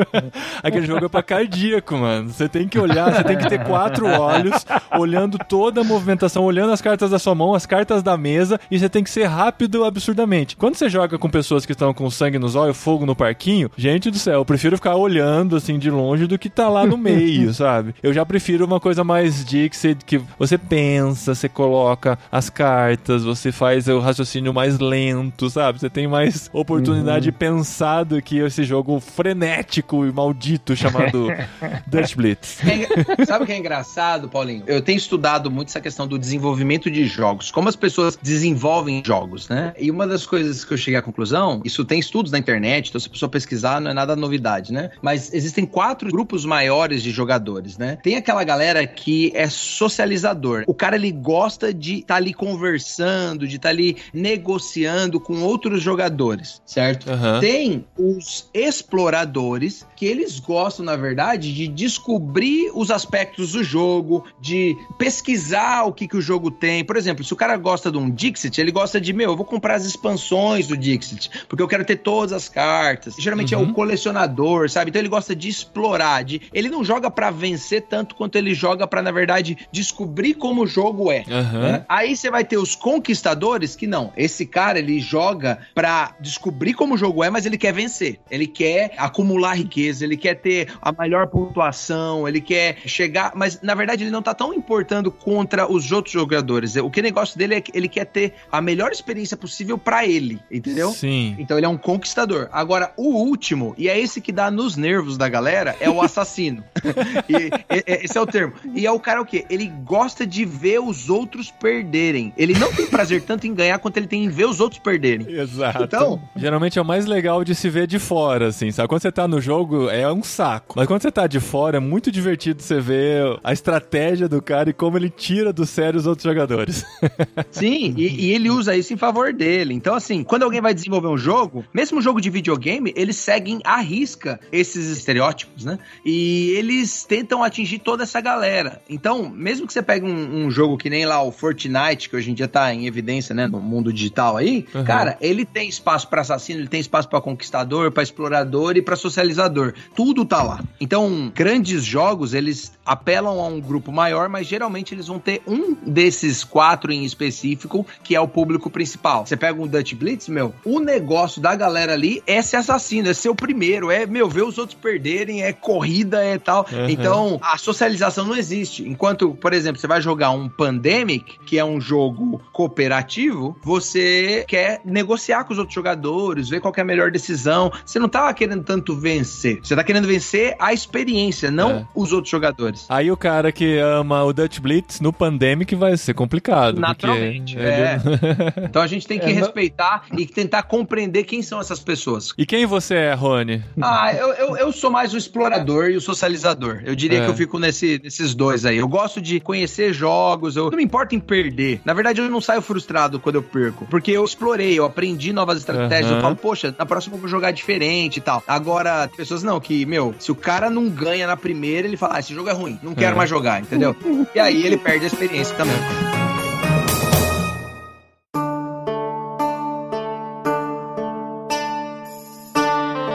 Aquele jogo é pra cardíaco, mano. Você tem que olhar, você tem que ter quatro olhos, olhando toda a movimentação, olhando as cartas da sua mão, as cartas da mesa, e você tem que ser rápido absurdamente. Quando você joga com pessoas que estão com sangue nos olhos, fogo no parquinho, gente do céu, eu prefiro ficar olhando assim de longe do que tá lá no meio, sabe? Eu já prefiro uma coisa mais Dixit, que você pensa, você coloca as cartas, você faz o raciocínio mais lento, sabe? Você tem mais oportunidade de pensar do que esse jogo frenético e maldito chamado Dutch Blitz. É, sabe o que é engraçado, Paulinho? Eu tenho estudado muito essa questão do desenvolvimento de jogos, como as pessoas desenvolvem jogos, né? E uma das coisas que eu cheguei à conclusão, isso tem estudos na internet, então se a pessoa pesquisar não é nada novidade, né? Mas existem quatro grupos maiores de jogadores, né? Tem aquela galera que é socializador. O cara ele gosta de estar ali conversando, de estar ali negociando com outros jogadores, certo? Aham. Tem os exploradores, que eles gostam, na verdade, de descobrir os aspectos do jogo, de pesquisar o que, que o jogo tem. Por exemplo, se o cara gosta de um Dixit, ele gosta de, meu, eu vou comprar as expansões do Dixit, porque eu quero ter todas as cartas. Geralmente é o colecionador, sabe? Então ele gosta de explorar, de... ele não joga pra vencer tanto quanto ele joga pra, na verdade, descobrir como o jogo é. Aham. né? Aí você vai ter os conquistadores que não. Esse cara ele joga pra descobrir como o jogo é, mas ele quer vencer. Ele quer acumular riqueza, ele quer ter a melhor pontuação, ele quer chegar, mas na verdade ele não tá tão importando contra os outros jogadores. O que negócio dele é que ele quer ter a melhor experiência possível pra ele, entendeu? Sim. Então ele é um conquistador. Agora, o último, e é esse que dá nos nervos da galera, é o assassino. e- e- esse é o termo. E é o cara o quê? Ele gosta de ver os outros perderem. Ele não tem prazer tanto em ganhar quanto ele tem em ver os outros perderem. Exato. Então- geralmente é o mais legal de se ver de fora, assim, sabe? Quando você tá no jogo é um saco. Mas quando você tá de fora é muito divertido você ver a estratégia do cara e como ele tira do sério os outros jogadores. Sim, e, e ele usa isso em favor dele. Então, assim, quando alguém vai desenvolver um jogo, mesmo um jogo de videogame, eles seguem à risca esses estereótipos, né? E eles tentam atingir toda essa galera. Então, mesmo que você pegue um, um jogo que nem lá o Fortnite, que hoje em dia tá em evidência, né, no mundo digital aí, Uhum. cara, ele tem espaço pra assassino, ele tem espaço pra conquistador, pra explorador e pra socializador. Tudo tá lá. Então, grandes jogos, eles apelam a um grupo maior, mas geralmente eles vão ter um desses quatro em específico, que é o público principal. Você pega um Dutch Blitz, meu, o negócio da galera ali é ser assassino, é ser o primeiro, é, meu, ver os outros perderem, é corrida, é tal. Uhum. Então, a socialização não existe. Enquanto, por exemplo, você vai jogar um Pandemic, que é um jogo cooperativo, você quer negociar com os outros jogadores, ver qual é a melhor decisão. Você não tá querendo tanto vencer. Você tá querendo vencer a experiência, não É. os outros jogadores. Aí o cara que ama o Dutch Blitz no Pandemic vai ser complicado. Naturalmente, ele- é. Então a gente tem que É, não- respeitar e tentar compreender quem são essas pessoas. E quem você é, Rony? Ah, eu, eu, eu sou mais o explorador e o socializador. Eu diria É. que eu fico nesse, nesses dois aí. Eu gosto de conhecer jogos, eu não me importo em perder. Na verdade, eu não saio frustrado quando eu perco. Porque eu explorei, eu aprendi novas estratégias. Aham. Eu falo, poxa, na próxima eu vou jogar diferente e tal. Agora, pessoas não, que, meu, se o cara não ganha na primeira, ele fala, ah, esse jogo é ruim, não quero É. mais jogar, entendeu? e aí ele perde a experiência também.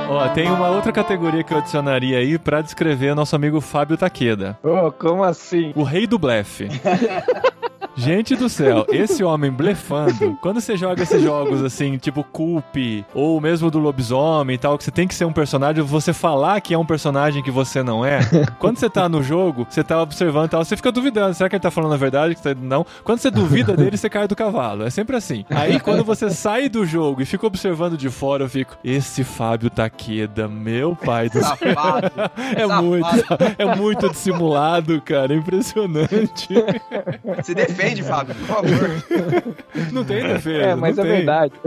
Ó, tem uma outra categoria que eu adicionaria aí pra descrever nosso amigo Fábio Taqueda. Oh, como assim? O rei do blefe. Gente do céu, esse homem blefando, quando você joga esses jogos assim, tipo Coop, ou mesmo do lobisomem e tal, que você tem que ser um personagem, você falar que é um personagem que você não é, quando você tá no jogo, você tá observando e tal, você fica duvidando, será que ele tá falando a verdade? Que você- Não. Quando você duvida dele, você cai do cavalo. É sempre assim. Aí quando você sai do jogo e fica observando de fora, eu fico, esse Fábio Taqueda, meu pai do céu. É muito, é muito dissimulado, cara. É impressionante. Se defende, Fábio, por favor. Não tem defesa. É, mas não é tem. verdade.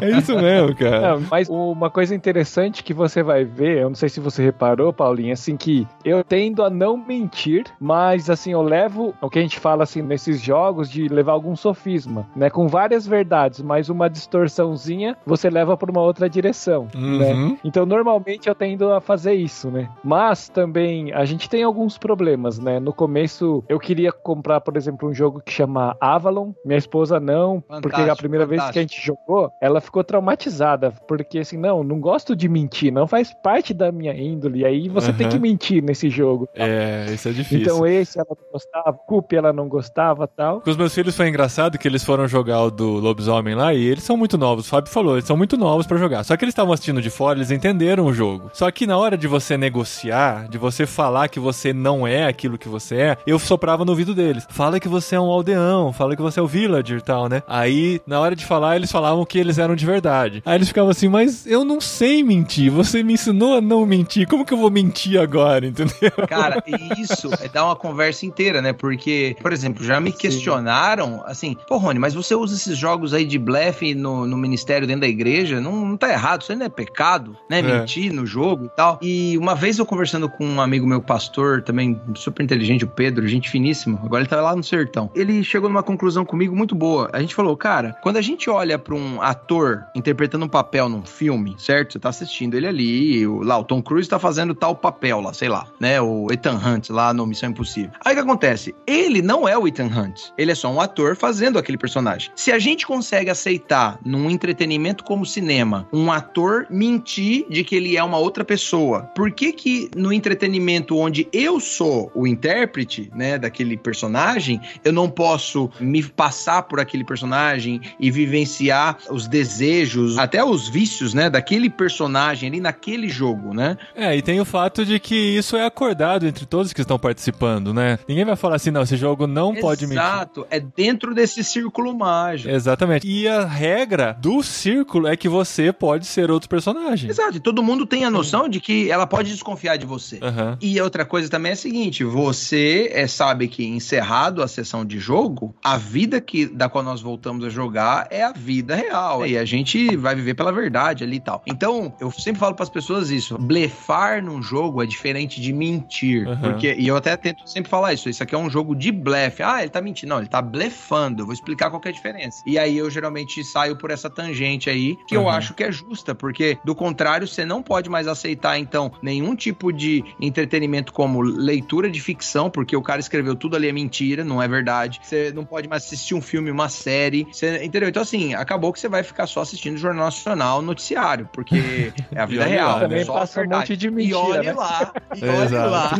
É isso mesmo, cara. Não, mas uma coisa interessante que você vai ver, eu não sei se você reparou, Paulinho, assim que eu tendo a não mentir, mas assim, eu levo o que a gente fala assim nesses jogos de levar algum sofisma, né, com várias verdades, mas uma distorçãozinha você leva para uma outra direção, né? Uhum. Então, normalmente eu tendo a fazer isso, né? Mas também a gente tem alguns problemas, né? No começo eu queria comprar, por exemplo, um jogo que chama Avalon. Minha esposa não, porque a Fantástico, primeira vez que a gente jogou, ela ficou traumatizada, porque assim, não, não gosto de mentir, não faz parte da minha índole. E aí você tem Aham. que mentir nesse jogo. É, isso é difícil. Então esse ela não gostava, Coop ela não gostava, tal. Com os meus filhos foi engraçado que eles foram jogar o do lobisomem lá e eles são muito novos. O Fábio falou, eles são muito novos pra jogar. Só que eles estavam assistindo de fora, eles entenderam o jogo. Só que na hora de você negociar, de você falar que você não é aquilo que você é, eu soprava no ouvido deles. Fala que você é um aldeão, fala que você é o villager e tal, né? Aí, na hora de falar, eles falavam que eles eram de verdade. Aí eles ficavam assim, mas eu não sei mentir. Você me ensinou a não mentir. Como que eu vou mentir agora, entendeu? Cara, e isso é dar uma conversa inteira, né? Porque, por exemplo, já me questionaram, assim, pô, Rony, mas você usa esses jogos aí de blefe no, no ministério dentro da igreja? Não, não tá errado, isso não é pecado, né? É. Mentir no jogo e tal. E uma vez eu conversando com um amigo meu, pastor, também super inteligente, o Pedro, gente finíssima, agora ele tá lá no sertão. Ele chegou numa conclusão comigo muito boa. A gente falou, cara, quando a gente olha pra um ator interpretando um papel num filme, certo? Você tá assistindo ele ali, o, lá, o Tom Cruise tá fazendo tal papel lá, sei lá, né? O Ethan Hunt lá no Missão Impossível. Aí o que acontece? Ele não é o Ethan Hunt. Ele é só um ator fazendo aquele personagem. Se a gente consegue aceitar num entretenimento como cinema, um ator mentir de que ele é uma outra pessoa, por que que no entretenimento onde eu sou o intérprete, né, daquele personagem, eu não posso me passar por aquele personagem e vivenciar os desejos, até os vícios, né, daquele personagem ali naquele jogo, né? É, e tem o fato de que isso é acordado entre todos que estão participando, né? Ninguém vai falar assim, não, esse jogo não pode mentir. Exato, é dentro desse círculo mágico. Exatamente. E a regra do círculo é que você pode ser outro personagem. Exato, e todo mundo tem a noção de que ela pode desconfiar de você. Aham. E outra coisa também é a seguinte: você é, sabe que encerrado a sessão de jogo, a vida que da qual nós voltamos a jogar é a vida real. E a gente vai viver pela verdade ali e tal. Então, eu sempre falo para as pessoas isso: blefar num jogo é diferente de mentir. Aham. Porque, e eu até tento sempre falar isso: isso aqui é um jogo de blefe. Ah, ele tá mentindo. Não, ele tá blefando. Eu vou explicar qual que é a diferença. E aí eu geralmente saio por essa tangente aí, que eu Aham. acho que é justa, porque do contrário, você não pode mais aceitar, então, nenhum tipo de entretenimento como leitura de ficção, porque o cara escreveu tudo ali é mentira, não é verdade. Você não pode mais assistir um filme, uma série. Você, entendeu? Então, assim, acabou que você vai ficar só assistindo o Jornal Nacional, noticiário, porque é a vida olha real. lá, Também é só a passa um verdade. monte de E mentira, olhe né? lá, e olhe exato. lá.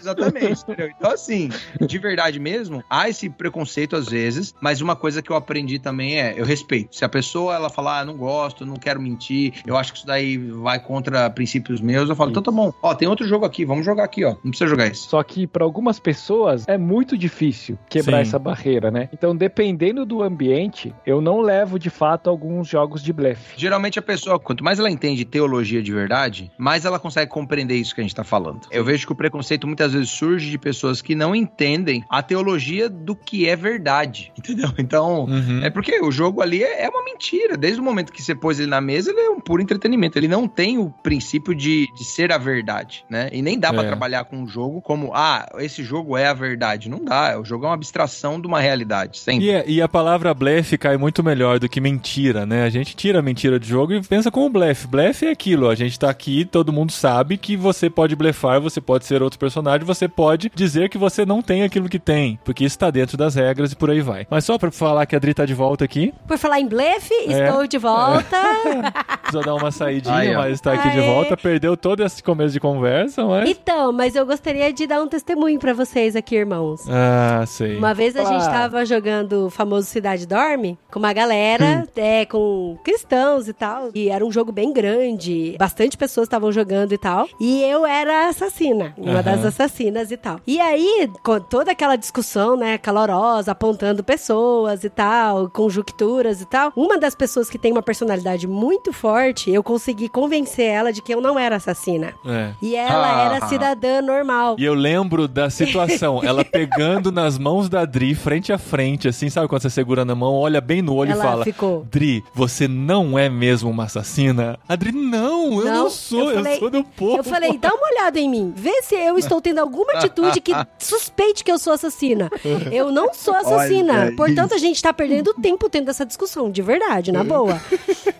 Exatamente, entendeu? Então, assim, de verdade mesmo, há esse preconceito às vezes, mas uma coisa que eu aprendi também é, eu respeito. Se a pessoa, ela falar, ah, não gosto, não quero mentir, eu acho que isso daí vai contra princípios meus, eu falo, então tá bom. Ó, tem outro jogo aqui, vamos jogar aqui, ó. Não precisa jogar esse. Só que para algumas pessoas é muito difícil quebrar Sim. essa barreira, né? Então, dependendo do ambiente, eu não levo de fato alguns jogos de blefe. Geralmente a pessoa, quanto mais ela entende teologia de verdade, mais ela consegue compreender isso que a gente tá falando. Eu vejo que o preconceito muitas vezes surge de pessoas que não entendem a teologia do que é verdade, entendeu? Então, Uhum. É porque o jogo ali é é uma mentira. Desde o momento que você pôs ele na mesa, ele é um puro entretenimento. Ele não tem o princípio de, de ser a verdade, né? E nem dá pra É. trabalhar com um jogo como, ah, esse jogo é a verdade. Não dá. O jogo é uma abstração de uma realidade. Sempre. E, é- e a palavra blefe cai muito melhor do que mentira, né? A gente tira a mentira do jogo e pensa como blefe. Blefe é aquilo, a gente tá aqui, todo mundo sabe que você pode blefar, você pode ser outro personagem, você pode dizer que você não tem aquilo que tem, porque isso tá dentro das regras e por aí vai. Mas só pra falar que a Adri tá de volta aqui, Por falar em blefe, É. estou de volta. precisa dar uma saidinha, ó. mas tá aqui de Aê. volta, perdeu todo esse começo de conversa, mas... Então, mas eu gostaria de dar um testemunho pra vocês aqui, irmãos. Ah, sei. Uma vez a gente Ah. tava jogando o famoso Cidade Dorme com uma galera, é, com cristãos e tal. E era um jogo bem grande. Bastante pessoas estavam jogando e tal. E eu era assassina, uma das assassinas e tal. E aí, com toda aquela discussão, né, calorosa, apontando pessoas e tal, conjunturas e tal, uma das pessoas que tem uma personalidade muito forte, eu consegui convencer ela de que eu não era assassina. É. E ela Ah. era cidadã normal. E eu lembro da situação, ela pegando nas mãos da Dri, frente a frente, assim, sabe quando você segura na mão, olha bem no olho Ela e fala: ficou. Dri, você não é mesmo uma assassina? A Dri, não, eu não, Não, sou, eu eu, falei- sou do povo. Eu falei, dá uma olhada em mim. Vê se eu estou tendo alguma atitude que suspeite que eu sou assassina. Eu não sou assassina. Olha Portanto, a gente tá perdendo tempo tendo essa discussão, de verdade, na boa.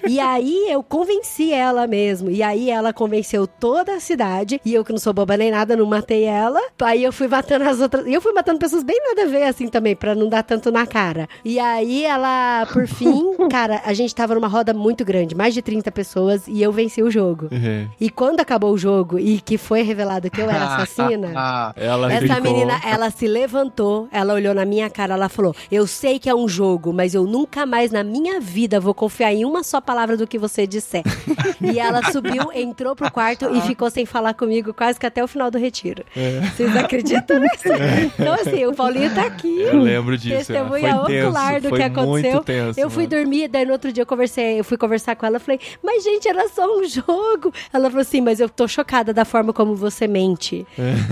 E aí eu convenci ela mesmo. E aí ela convenceu toda a cidade. E eu, que não sou boba nem nada, não matei ela. Aí eu fui matando as outras. E eu fui matando pessoas bem nada a ver, assim, também, pra não dar tanto na cara. E aí ela, por fim, cara, a gente tava numa roda muito grande, mais de 30 pessoas, e eu venci o jogo. É. E quando acabou o jogo e que foi revelado que eu era assassina, Ela essa menina, ela se levantou, ela olhou na minha cara, ela falou: Eu sei que é um jogo, mas eu nunca mais na minha vida vou confiar em uma só palavra do que você disser. e ela subiu, entrou pro quarto e ficou sem falar comigo quase que até o final do retiro. Vocês acreditam nisso? Então, assim, o Paulinho tá aqui. Eu lembro disso. é. Testemunha foi tenso, ocular do foi que aconteceu. Muito tenso, eu fui mano. dormir, daí no outro dia eu conversei, eu fui conversar com ela, falei, mas gente, era só um jogo. Ela falou assim, mas eu tô chocada da forma como você mente.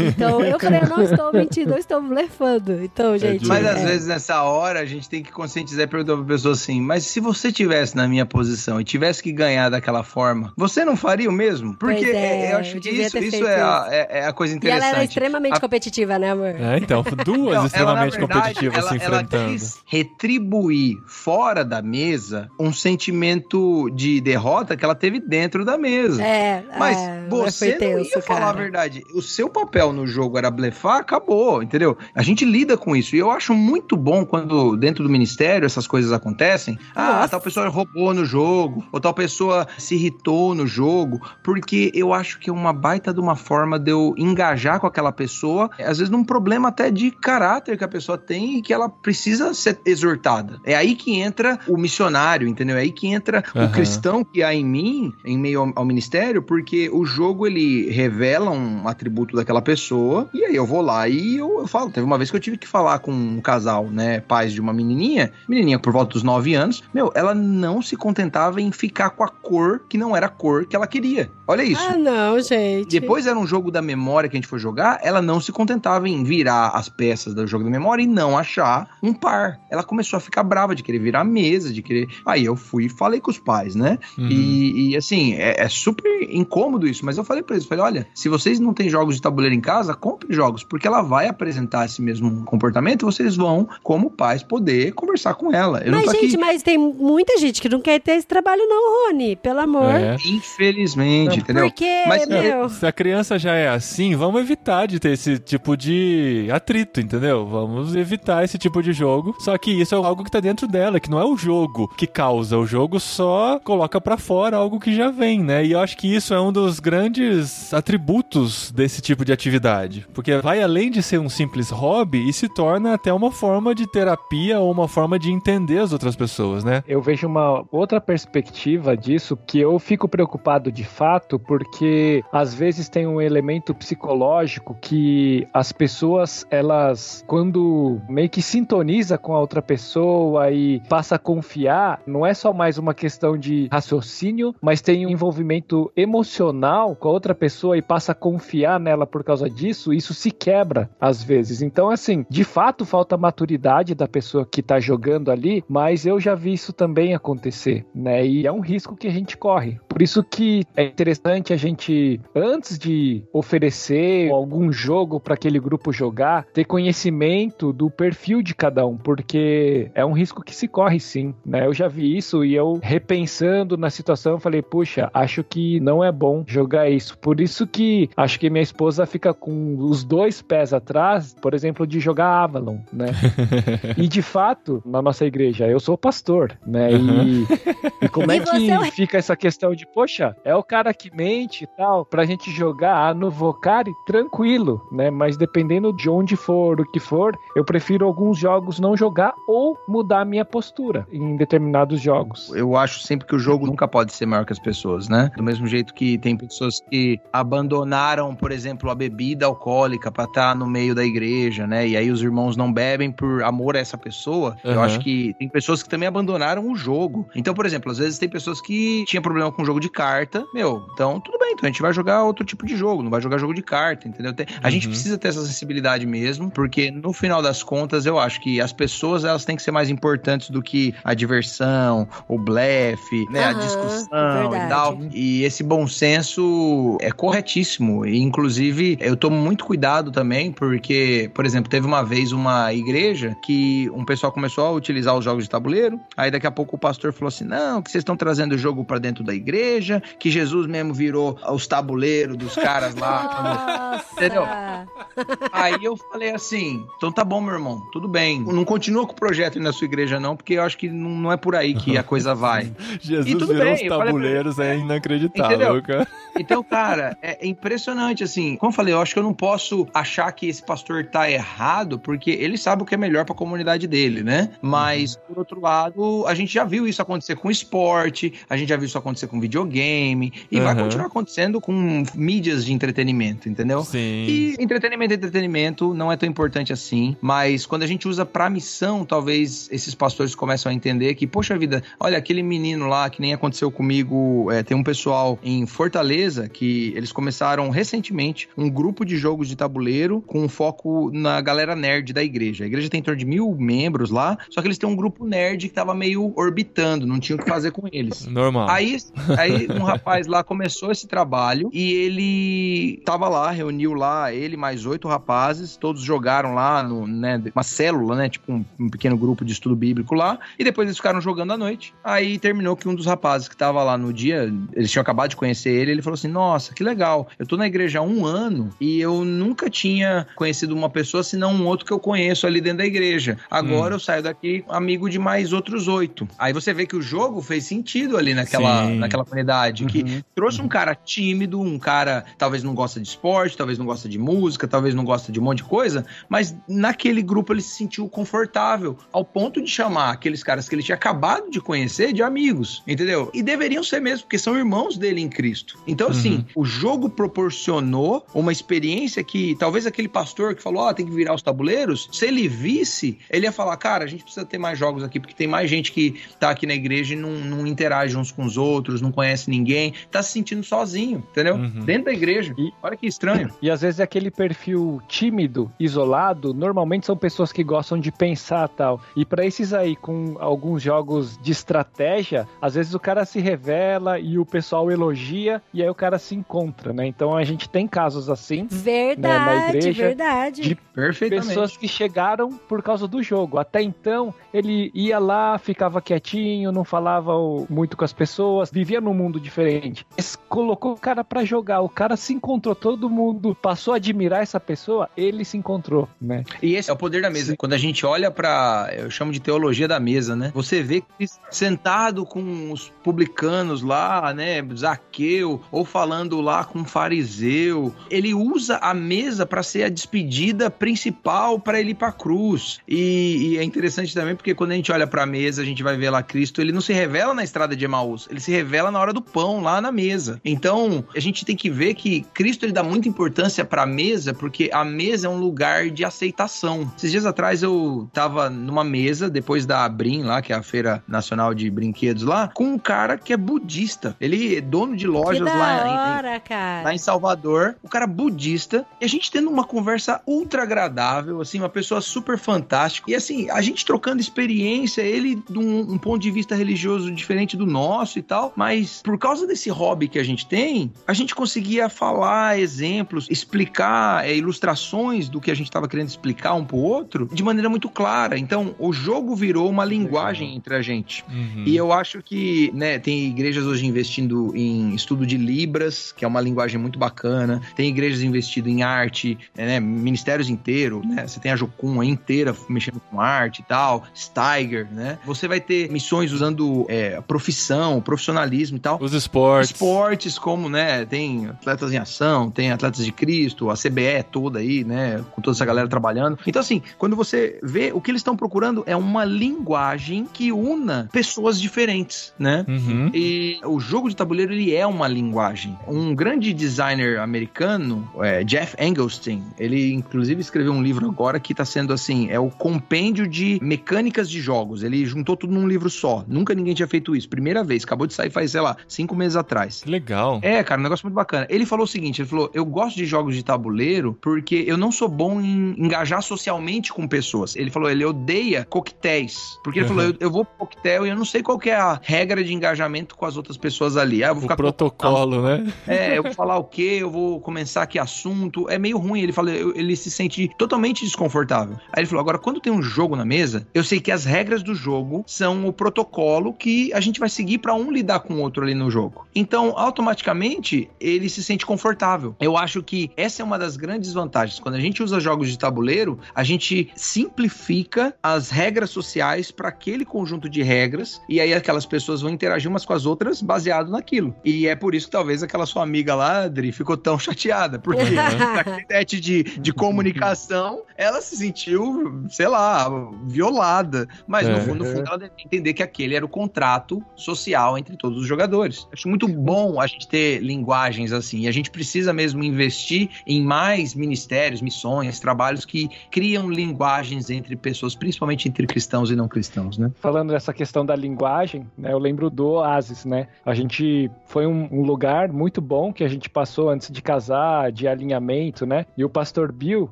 Então eu falei, eu não estou mentindo, eu estou blefando. Então, gente. Mas às é. vezes nessa hora a gente tem que conscientizar e perguntar pra pessoa assim: mas se você tivesse na minha posição e tivesse que ganhar daquela forma, você não faria o mesmo? Porque é, é, eu acho eu que isso, isso é, a, é, é a coisa E interessante. ela era extremamente A- competitiva, né, amor? É, então, duas Então, extremamente ela, na verdade, competitivas ela, se ela enfrentando. quis retribuir fora da mesa um sentimento de derrota que ela teve dentro da mesa. É, Mas é, você foi não tenso, ia falar a cara. verdade. O seu papel no jogo era blefar, acabou, entendeu? A gente lida com isso. E eu acho muito bom quando dentro do ministério essas coisas acontecem. Ah, Nossa. tal pessoa roubou no jogo, ou tal pessoa se irritou no jogo, porque eu acho que é uma baita de uma forma de eu engajar com aquela pessoa, às vezes num problema até de caráter que a pessoa tem e que ela precisa ser exortada. É aí que entra o missionário, entendeu? É aí que entra o Aham. cristão que há em mim, em meio ao, ao ministério, porque o jogo ele revela um atributo daquela pessoa, e aí eu vou lá e eu, eu falo. Teve uma vez que eu tive que falar com um casal, né, pais de uma menininha, menininha por volta dos 9 anos, meu, ela não se contentava em ficar com a cor que não era a cor que ela queria. Olha isso. Ah, não, gente. Depois era um jogo da memória que a gente foi jogar, ela não se contentava em virar as peças do jogo da memória e não achar um par. Ela começou a ficar brava de querer virar a mesa, de querer. Aí eu fui e falei com os pais, né? Uhum. E, e, assim, é, é super incômodo isso, mas eu falei pra eles, falei, olha, se vocês não têm jogos de tabuleiro em casa, compre jogos, porque ela vai apresentar esse mesmo comportamento e vocês vão, como pais, poder conversar com ela. Eu não Mas, tô gente, aqui... mas tem muita gente que não quer ter esse trabalho, não, Rony. Pelo amor. É. Infelizmente, entendeu? Porque, Mas- meu. Se a criança já é assim, vamos evitar de ter esse tipo de atrito, entendeu? Vamos evitar esse tipo de jogo. Só que isso é algo que tá dentro dela, que não é o jogo que causa. O jogo só coloca pra fora algo que já vem, né? E eu acho que isso é um dos grandes atributos desse tipo de atividade. Porque vai além de ser um simples hobby e se torna até uma forma de terapia ou uma forma de entender as outras pessoas, né? Eu vejo uma outra perspectiva disso que eu fico preocupado de fato, porque às vezes tem um elemento psicológico que as pessoas, elas, quando meio que sintoniza com a outra pessoa e passa a confiar, não é só mais uma questão de raciocínio, mas tem um envolvimento emocional com a outra pessoa e passa a confiar nela por causa disso, isso se quebra às vezes. Então, assim, de fato falta maturidade da pessoa que tá jogando ali, mas eu já vi isso também acontecer, né? E é um risco que a gente corre. Por isso que é interessante a gente, antes de oferecer algum jogo para aquele grupo jogar, ter conhecimento do perfil de cada um, porque é um risco que se corre sim, né? Eu já vi isso e eu repensando na situação, falei, puxa, acho que não é bom jogar isso. Por isso que acho que minha esposa fica com os dois pés atrás, por exemplo, de jogar Avalon, né? e de fato, na nossa igreja, eu sou pastor, né? E, e como é E que é fica essa questão de, poxa, é o cara que mente e tal, pra gente jogar no Vocari tranquilo, né? Mas dependendo de onde for for, o que for, eu prefiro alguns jogos não jogar ou mudar a minha postura em determinados jogos. Eu acho sempre que o jogo nunca pode ser maior que as pessoas, né? Do mesmo jeito que tem pessoas que abandonaram, por exemplo, a bebida alcoólica para estar no meio da igreja, né? E aí os irmãos não bebem por amor a essa pessoa. Eu Uhum. acho que tem pessoas que também abandonaram o jogo. Então, por exemplo, às vezes tem pessoas que tinham problema com jogo de carta, meu, então tudo bem, então a gente vai jogar outro tipo de jogo, não vai jogar jogo de carta, entendeu? A gente Uhum. precisa ter essa sensibilidade mesmo, porque no final das contas eu acho que as pessoas elas têm que ser mais importantes do que a diversão, o blefe, né, a discussão e verdade. tal. E esse bom senso é corretíssimo. E, inclusive, eu tomo muito cuidado também, porque, por exemplo, teve uma vez uma igreja que um pessoal começou a utilizar os jogos de tabuleiro. Aí daqui a pouco o pastor falou assim: não, que vocês estão trazendo o jogo pra dentro da igreja, que Jesus mesmo virou os tabuleiros dos caras lá. Nossa! Entendeu? Aí eu falei assim: então tá bom, meu irmão, tudo bem. Não continua com o projeto aí na sua igreja, não, porque eu acho que não, não é por aí que a coisa vai. Jesus E tudo virou bem, os tabuleiros, é inacreditável, Entendeu? cara. Então, cara, é impressionante, assim. Como eu falei, eu acho que eu não posso achar que esse pastor tá errado, porque ele sabe o que é melhor pra comunidade dele, né? Mas, por outro lado, a gente já viu isso acontecer com esporte, a gente já viu isso acontecer com videogame, e vai Aham. continuar acontecendo com mídias de entretenimento, entendeu? Sim. E entretenimento é entretenimento, não é tão importante assim, mas quando a gente usa pra missão, talvez esses pastores começam a entender que, poxa vida, olha, aquele menino lá, que nem aconteceu comigo, é, tem um pessoal em Fortaleza que eles começaram recentemente um grupo de jogos de tabuleiro com um foco na galera nerd da igreja. A igreja tem em torno de mil membros lá, só que eles têm um grupo nerd que tava meio orbitando, não tinha o que fazer com eles. Normal. Aí, aí um rapaz lá começou esse trabalho e ele tava lá, reuniu lá ele mais oito rapazes, todos jogaram lá no, né, uma célula, né, tipo um, um pequeno grupo de estudo bíblico lá, e depois eles ficaram jogando à noite. Aí terminou que um dos rapazes que tava lá no dia, eles tinham acabado de conhecer ele, ele falou assim: "Nossa, que legal. Eu tô na igreja há um ano e eu nunca tinha conhecido uma pessoa senão um outro que eu conheço ali dentro da igreja. Agora eu saio daqui amigo de mais outros oito. Aí você vê que o jogo fez sentido ali naquela, Sim. naquela comunidade, que Uhum. trouxe um cara tímido, um cara talvez não gosta de esporte, talvez não gosta de música, talvez não gosta de um monte de coisa, mas naquele grupo ele se sentiu confortável, ao ponto de chamar aqueles caras que ele tinha acabado de conhecer de amigos, entendeu? E deveriam ser mesmo, porque são irmãos dele em Cristo. Então, assim, o jogo proporcionou uma experiência que talvez aquele pastor que falou, ó, tem que virar os tabuleiros, se ele visse, ele ia falar, cara, a gente precisa ter mais jogos aqui, porque tem mais gente que tá aqui na igreja e não, não interage uns com os outros, não conhece ninguém, tá se sentindo sozinho, entendeu? Uhum. Dentro da igreja. E- Olha que estranho. E às vezes aquele perfil tímido, isolado, normalmente são pessoas que gostam de pensar tal. E pra esses aí com alguns jogos de estratégia, às vezes o cara se revela e o pessoal elogia e aí o cara se encontra, né? Então a gente tem casos assim Verdade, igreja, verdade. de Perfeitamente. pessoas que chegaram por causa do jogo. Até então, ele ia lá, ficava quietinho, não falava muito com as pessoas, vivia num mundo diferente. Mas colocou o cara pra jogar, o cara se encontrou, todo mundo passou a admirar essa pessoa, ele se encontrou, né? E esse é o poder da mesa. Quando a gente olha pra. Eu chamo de teologia da mesa, né? Você vê Cristo sentado com os publicanos lá, né? Zaqueu, ou falando lá com um fariseu. Ele usa a mesa pra ser a despedida principal pra ele ir pra cruz. E, e é interessante também porque quando a gente olha pra mesa, a gente vai ver lá Cristo, ele não se revela na estrada de Emaús, ele se revela na hora do pão, lá na mesa. Então, a gente tem que ver que Cristo ele dá muita importância pra mesa, porque a mesa é um lugar de aceitação. Esses dias atrás eu tava numa mesa, depois da Abrim lá, que é a Feira Nacional de Brinquedos lá, com um cara que é budista. Ele é dono de lojas da lá em- em, hora, cara. lá em Salvador, o cara budista, e a gente tendo uma conversa ultra agradável, assim, uma pessoa super fantástica. E assim, a gente trocando experiência, ele de um, um ponto de vista religioso diferente do nosso e tal, mas por causa desse hobby que a gente tem, a gente conseguia falar exemplos, explicar é, ilustrações do que a gente estava querendo explicar um pro outro de maneira muito clara. Então, o jogo virou uma linguagem entre a gente. Uhum. E eu acho que, né, tem igrejas hoje investindo em estudo de Libras, que é uma linguagem muito bacana. Tem igrejas investindo em arte, né? Ministérios inteiros, né? Você tem a Jocum inteira mexendo com arte e tal, Steiger, né? Você vai ter missões usando é, profissão, profissionalismo e tal. Os esportes. Esportes como, né? Tem atletas em ação, tem atletas de Cristo, a CBE toda aí, né? Com toda essa galera trabalhando. Então, assim, quando você vê, o que eles estão procurando é uma linguagem que una pessoas diferentes, né? Uhum. E o jogo de tabuleiro ele é uma linguagem. Um grande designer americano, é, Jeff Engelstein, ele inclusive escreveu um livro agora que está sendo assim, é o compêndio de mecânicas de jogos. Ele juntou tudo num livro só. Nunca ninguém tinha feito isso. Primeira vez, acabou de sair faz, sei lá, cinco meses atrás. Que legal. É, cara, um negócio muito bacana. Ele falou o seguinte: ele falou, eu gosto de jogos de tabuleiro porque eu não sou bom em engajar socialmente com pessoas. Ele falou, ele odeia coquetéis. Porque ele Uhum. falou, eu, eu vou pro coquetel e eu não sei qual que é a regra de engajamento com as outras pessoas ali. Ah, eu vou O ficar protocolo, né? é, eu vou falar o quê? Eu vou começar que assunto? É meio ruim. Ele eu- ele se sente totalmente desconfortável. Aí ele falou: agora, quando tem um jogo na mesa, eu sei que as regras do jogo são o protocolo que a gente vai seguir pra um lidar com o outro ali no jogo. Então, automaticamente, ele se sente confortável. Eu acho que essa é uma das grandes vantagens. Quando a gente usa jogos de tabuleiro, a gente simplifica as regras sociais para aquele conjunto de regras e aí aquelas pessoas vão interagir umas com as outras baseado naquilo. E é por isso que talvez aquela sua amiga lá, Adri, ficou tão chateada, porque naquele set de, de comunicação, ela se sentiu, sei lá, violada. Mas no É. fundo, no fundo, ela deve entender que aquele era o contrato social entre todos os jogadores. Acho muito bom a gente ter linguagens assim. E a gente precisa mesmo investir em mais ministérios, missões, trabalhos que criam linguagens entre pessoas, principalmente entre cristãos e não cristãos, né? Falando dessa questão da linguagem, né, eu lembro do Oasis, né? A gente foi um, um lugar muito bom que a gente passou antes de casar, de alinhamento, né? E o pastor Bill,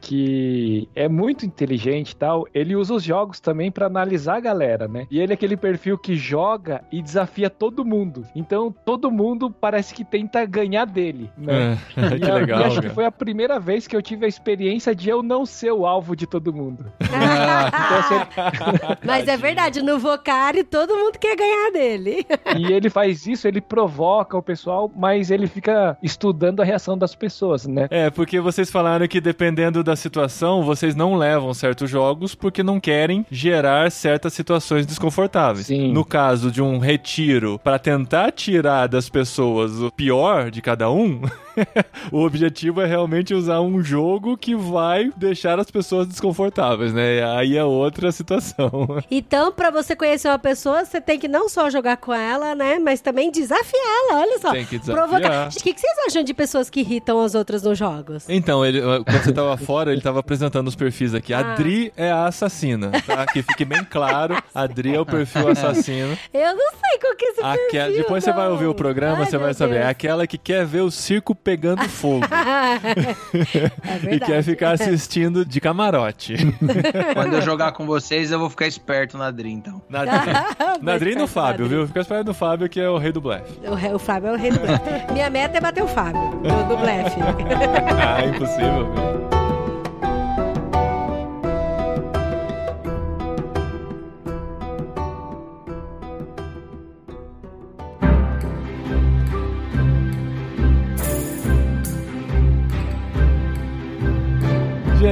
que é muito inteligente e tal, ele usa os jogos também pra analisar a galera, né? E ele é aquele perfil que joga e desafia todo mundo. Então todo mundo parece que tenta ganhar dele, né? É, E que a- legal, e acho que cara. foi a primeira vez que eu tive a experiência de eu não ser o alvo de todo mundo. Então, assim, Mas é verdade, no Vocari todo mundo quer ganhar dele. E ele faz isso, ele provoca o pessoal, mas ele fica estudando a reação das pessoas, né? É, porque vocês falaram que dependendo da situação, vocês não levam certos jogos porque não querem gerar certas situações desconfortáveis. Sim. No caso de um retiro, pra tentar tirar das pessoas o pior de cada um, o objetivo é realmente usar um jogo que vai deixar as pessoas desconfortáveis, né? Aí é outra situação. Então, pra você conhecer uma pessoa, você tem que não só jogar com ela, né? Mas também desafiá-la, olha só. Tem que desafiar. Provocar. Gente, O que, que vocês acham de pessoas que irritam as outras nos jogos? Então, ele, quando você tava fora, ele tava apresentando os perfis aqui. A Ah. Dri é a assassina, tá? Que fique bem claro, a Dri é o perfil assassino. Eu não sei qual que é esse Aquela- perfil, depois você vai não. ouvir o programa, Ai, você vai saber. É Deus. aquela que quer ver o circo pegando fogo é e quer ficar assistindo de camarote. Quando eu jogar com vocês, eu vou ficar esperto na Dri, então. Na Dri, na Dri e no Fábio, viu? Fica esperando no Fábio, que é o rei do blefe. O, o Fábio é o rei do blefe. Minha meta é bater o Fábio, do, do blefe. Ah, impossível,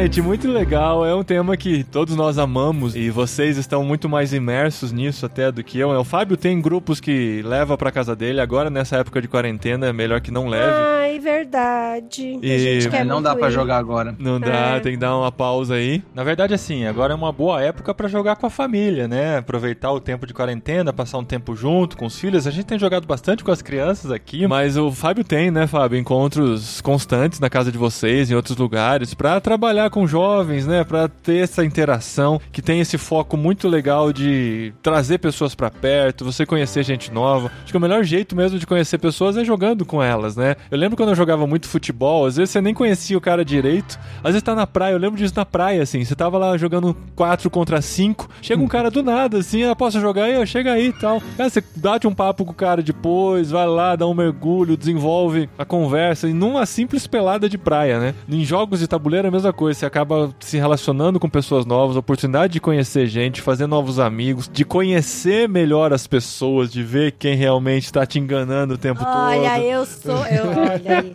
Gente, muito legal. É um tema que todos nós amamos e vocês estão muito mais imersos nisso até do que eu. O Fábio tem grupos que leva pra casa dele. Agora, nessa época de quarentena, é melhor que não leve. Ai, verdade. E- A gente quer não dá pra ir. jogar agora. Não dá, É. tem que dar uma pausa aí. Na verdade, assim, agora é uma boa época pra jogar com a família, né? Aproveitar o tempo de quarentena, passar um tempo junto com os filhos. A gente tem jogado bastante com as crianças aqui, mas Mas o Fábio tem, né, Fábio, encontros constantes na casa de vocês, em outros lugares, pra trabalhar com jovens, né, Pra ter essa interação, que tem esse foco muito legal de trazer pessoas pra perto, você conhecer gente nova. Acho que o melhor jeito mesmo de conhecer pessoas é jogando com elas, né? Eu lembro quando eu jogava muito futebol, às vezes você nem conhecia o cara direito, às vezes tá na praia, eu lembro disso na praia, assim, você tava lá jogando 4 contra 5, chega um cara do nada, assim, ah, posso jogar aí? Chega aí tal. Cara, você bate um papo com o cara depois, vai lá, dá um mergulho, desenvolve a conversa, e numa simples pelada de praia, né? Em jogos de tabuleiro é a mesma coisa. Você acaba se relacionando com pessoas novas, oportunidade de conhecer gente, fazer novos amigos, de conhecer melhor as pessoas, de ver quem realmente está te enganando o tempo Olha, todo. eu sou. Eu, olha aí.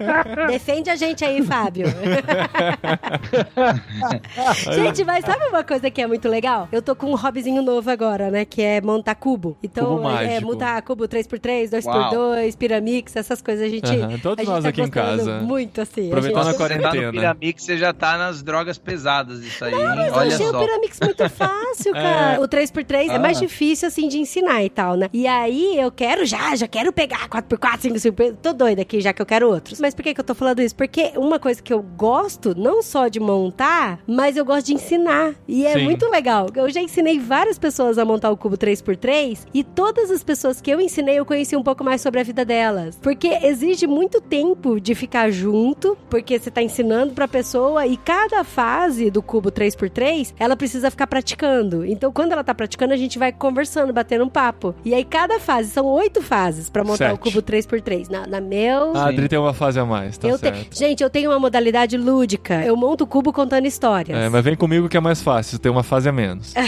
Defende a gente aí, Fábio. gente, mas sabe uma coisa que é muito legal? Eu tô com um hobbyzinho novo agora, né? Que é montar cubo. Então, Cubo é, é montar cubo 3x3, Uau. 2x2, piramix, essas coisas. A gente. Todos a gente nós tá aqui em casa. Muito assim. a Aproveitar gente- na Você tá quarentena. no Piramix, você já tá nas drogas pesadas isso aí, hein? Mas eu Olha achei só. o Pyramix muito fácil, cara. O 3x3 é Ah. mais difícil, assim, de ensinar e tal, né? E aí eu quero já, já quero pegar 4x4, 5x5. Tô doida aqui, já que eu quero outros. Mas por que, que eu tô falando isso? Porque uma coisa que eu gosto, não só de montar, mas eu gosto de ensinar. E é Sim. muito legal. Eu já ensinei várias pessoas a montar o cubo 3x3 e todas as pessoas que eu ensinei, eu conheci um pouco mais sobre a vida delas. Porque exige muito tempo de ficar junto, porque você tá ensinando pra pessoa e cada fase do cubo 3x3, ela precisa ficar praticando. Então, quando ela tá praticando, a gente vai conversando, batendo um papo. E aí, cada fase, são oito fases pra montar Sete. o cubo 3x3. Na, na meu. A Adri tem uma fase a mais, tá eu te- certo. Gente, eu tenho uma modalidade lúdica. Eu monto o cubo contando histórias. É, mas vem comigo que é mais fácil, tem uma fase a menos.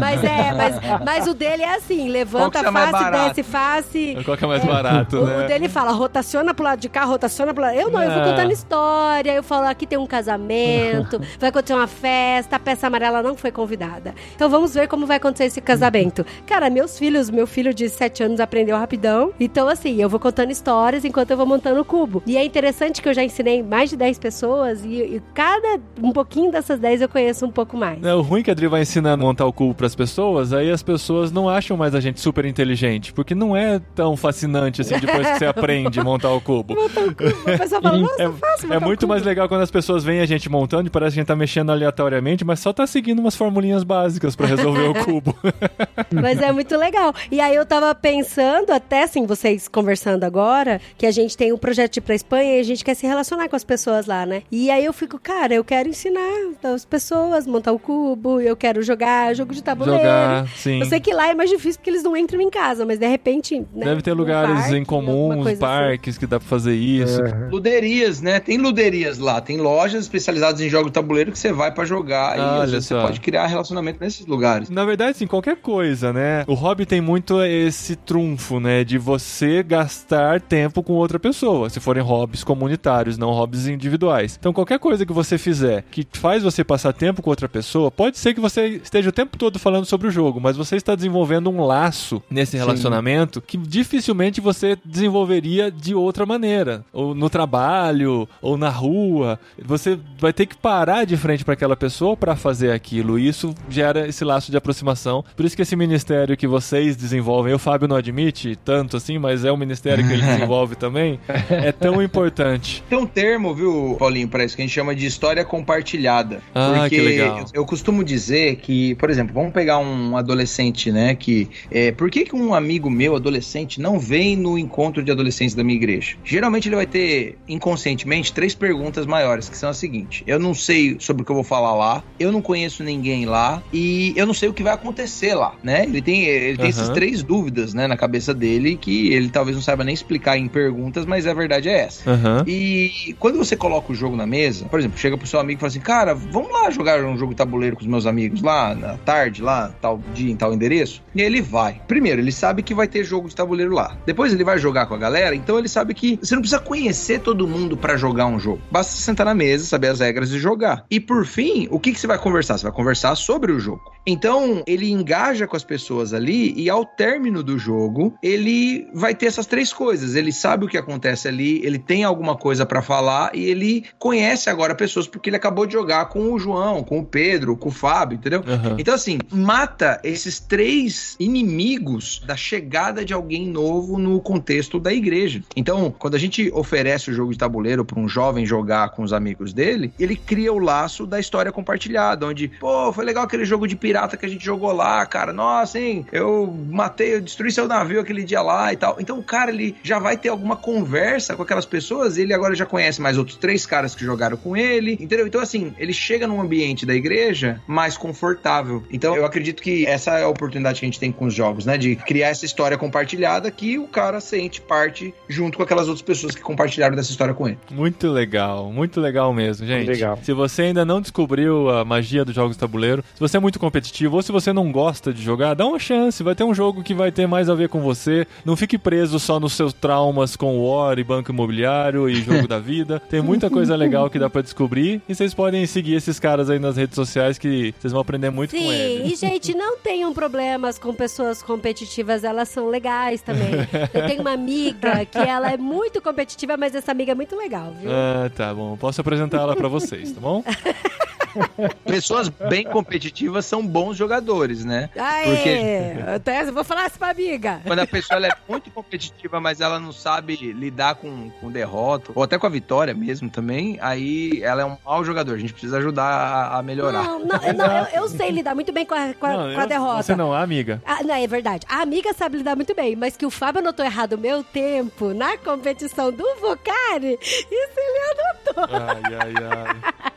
Mas é, mas, mas o dele é assim: levanta a é mais face, desce face. Qual que é mais barato, O, né? o dele fala, rotaciona pro lado de cá, rotaciona pro lado. Eu não, eu vou Ah. contando história. Eu falo, aqui tem um casamento, vai acontecer uma festa, a peça amarela não foi convidada. Então vamos ver como vai acontecer esse casamento. Cara, meus filhos, meu filho de 7 anos aprendeu rapidão. Então, assim, eu vou contando histórias enquanto eu vou montando o cubo. E é interessante que eu já ensinei mais de 10 pessoas e, e cada um pouquinho dessas 10 eu conheço um pouco mais. É, o ruim que a Adri vai ensinando a montar o cubo pras pessoas, aí as pessoas não acham mais a gente super inteligente, porque não é tão fascinante assim depois que você aprende a montar o cubo. A pessoa fala, nossa, É, fácil é montar muito cubo. mais legal quando as pessoas veem a gente montando e parece que a gente tá mexendo aleatoriamente, mas só tá seguindo umas formulinhas básicas pra resolver o cubo. Mas é muito legal. E aí eu tava pensando, até assim, vocês conversando agora, que a gente tem um projeto de ir pra Espanha e a gente quer se relacionar com as pessoas lá, né? E aí eu fico, cara, eu quero ensinar as pessoas, montar o cubo, eu quero jogar jogo de tabuleiro. Jogar, sim. Eu sei que lá é mais difícil porque eles não entram em casa, mas de repente. né, Deve ter lugares parque, em comum, assim. parques que dá pra fazer isso. Luderias, né? Tem luderias lá, tem lojas especializadas em jogos de tabuleiro que você vai pra jogar e vezes só. você pode criar relacionamento nesses lugares. Na verdade, sim, qualquer coisa, né? O hobby tem muito esse trunfo, né? De você gastar tempo com outra pessoa, se forem hobbies comunitários, não hobbies individuais. Então, qualquer coisa que você fizer que faz você passar tempo com outra pessoa, pode ser que você esteja o tempo todo falando sobre o jogo, mas você está desenvolvendo um laço nesse relacionamento que dificilmente você desenvolveria de outra maneira. Ou no trabalho, ou na rua. Você vai ter que parar de frente para aquela pessoa para fazer aquilo. E isso gera esse laço de aproximação. Por isso que esse ministério que vocês desenvolvem, o Fábio não admite tanto assim, mas é um ministério que ele desenvolve também, é tão importante. Tem um termo, viu, Paulinho, para isso que a gente chama de história compartilhada. Ah, porque que legal. Eu, costumo dizer que, por exemplo, vamos pegar um adolescente, né? Que é, por que, que um amigo meu, adolescente, não vem no encontro de adolescentes da minha igreja? Geralmente ele vai ter inconscientemente três perguntas maiores, que são as seguintes: eu não sei sobre o que eu vou falar lá, eu não conheço ninguém lá e eu não sei o que vai acontecer lá, né? Ele tem, ele tem Aham. essas três dúvidas, né, na cabeça dele que ele talvez não saiba nem explicar em perguntas, mas a verdade é essa. Aham. E quando você coloca o jogo na mesa, por exemplo, chega pro seu amigo e fala assim: Cara, vamos lá jogar um jogo de tabuleiro com os meus amigos lá na tarde, lá, tal dia, em tal endereço. E ele vai. Primeiro, ele sabe que vai ter jogo de tabuleiro lá. Depois ele vai jogar com a galera, então ele sabe que você não precisa conhecer todo mundo pra jogar um jogo. Basta você sentar na mesa, saber as regras e jogar. E por fim, o que, que você vai conversar? Você vai conversar sobre o jogo. Então, ele engaja com as pessoas ali e ao término do jogo, ele vai ter essas três coisas. Ele sabe o que acontece ali, ele tem alguma coisa pra falar e ele conhece agora pessoas porque ele acabou de jogar com o João, com o Pedro, com o Fábio, entendeu? Aham. Então, assim, mata esses três inimigos da chegada de alguém novo no contexto da igreja. Então, quando a gente oferece o jogo de tabuleiro para um jovem jogar com os amigos dele, ele cria o laço da história compartilhada, onde, pô, foi legal aquele jogo de pirata que a gente jogou lá, cara. Nossa, hein? Eu matei, eu destruí seu navio aquele dia lá e tal. Então, o cara, ele já vai ter alguma conversa com aquelas pessoas, ele agora já conhece mais outros três caras que jogaram com ele, entendeu? Então, assim, ele chega num ambiente da igreja mais confortável. Então, eu acredito que essa é a oportunidade que a gente tem com os jogos, né? De criar essa história compartilhada que o cara sente parte junto com aquelas outras pessoas que compartilharam dessa história com ele. Muito legal, muito legal mesmo, gente. Legal. Se você ainda não descobriu a magia dos jogos de tabuleiro, se você é muito competitivo ou se você não gosta de jogar, dá uma chance. Vai ter um jogo que vai ter mais a ver com você. Não fique preso só nos seus traumas com War e Banco Imobiliário e Jogo da Vida. Tem muita coisa legal que dá pra descobrir. E vocês podem seguir esses caras aí nas redes sociais que vocês vão aprender muito com Sim, eles. e gente, não tenham problemas com pessoas competitivas, elas são legais também. Eu tenho uma amiga que ela é muito competitiva, mas essa amiga é muito legal, viu? Ah, tá bom. Posso apresentar ela pra vocês, tá bom? Pessoas bem competitivas são bons jogadores, né? Aê! Porque- Até, eu vou falar isso pra amiga. Quando a pessoa ela é muito competitiva, mas ela não sabe lidar com, com derrota, ou até com a vitória mesmo também, aí ela é um mau jogador. A gente precisa ajudar a, a melhorar. Não, não, não, eu, eu sei lidar muito bem com a, com a- Não, com a eu- derrota. Você não, a amiga. Ah, não, é verdade. A amiga sabe lidar muito bem, mas que o Fábio anotou errado o meu tempo na competição do Vocari, isso ele anotou. Ai, ai,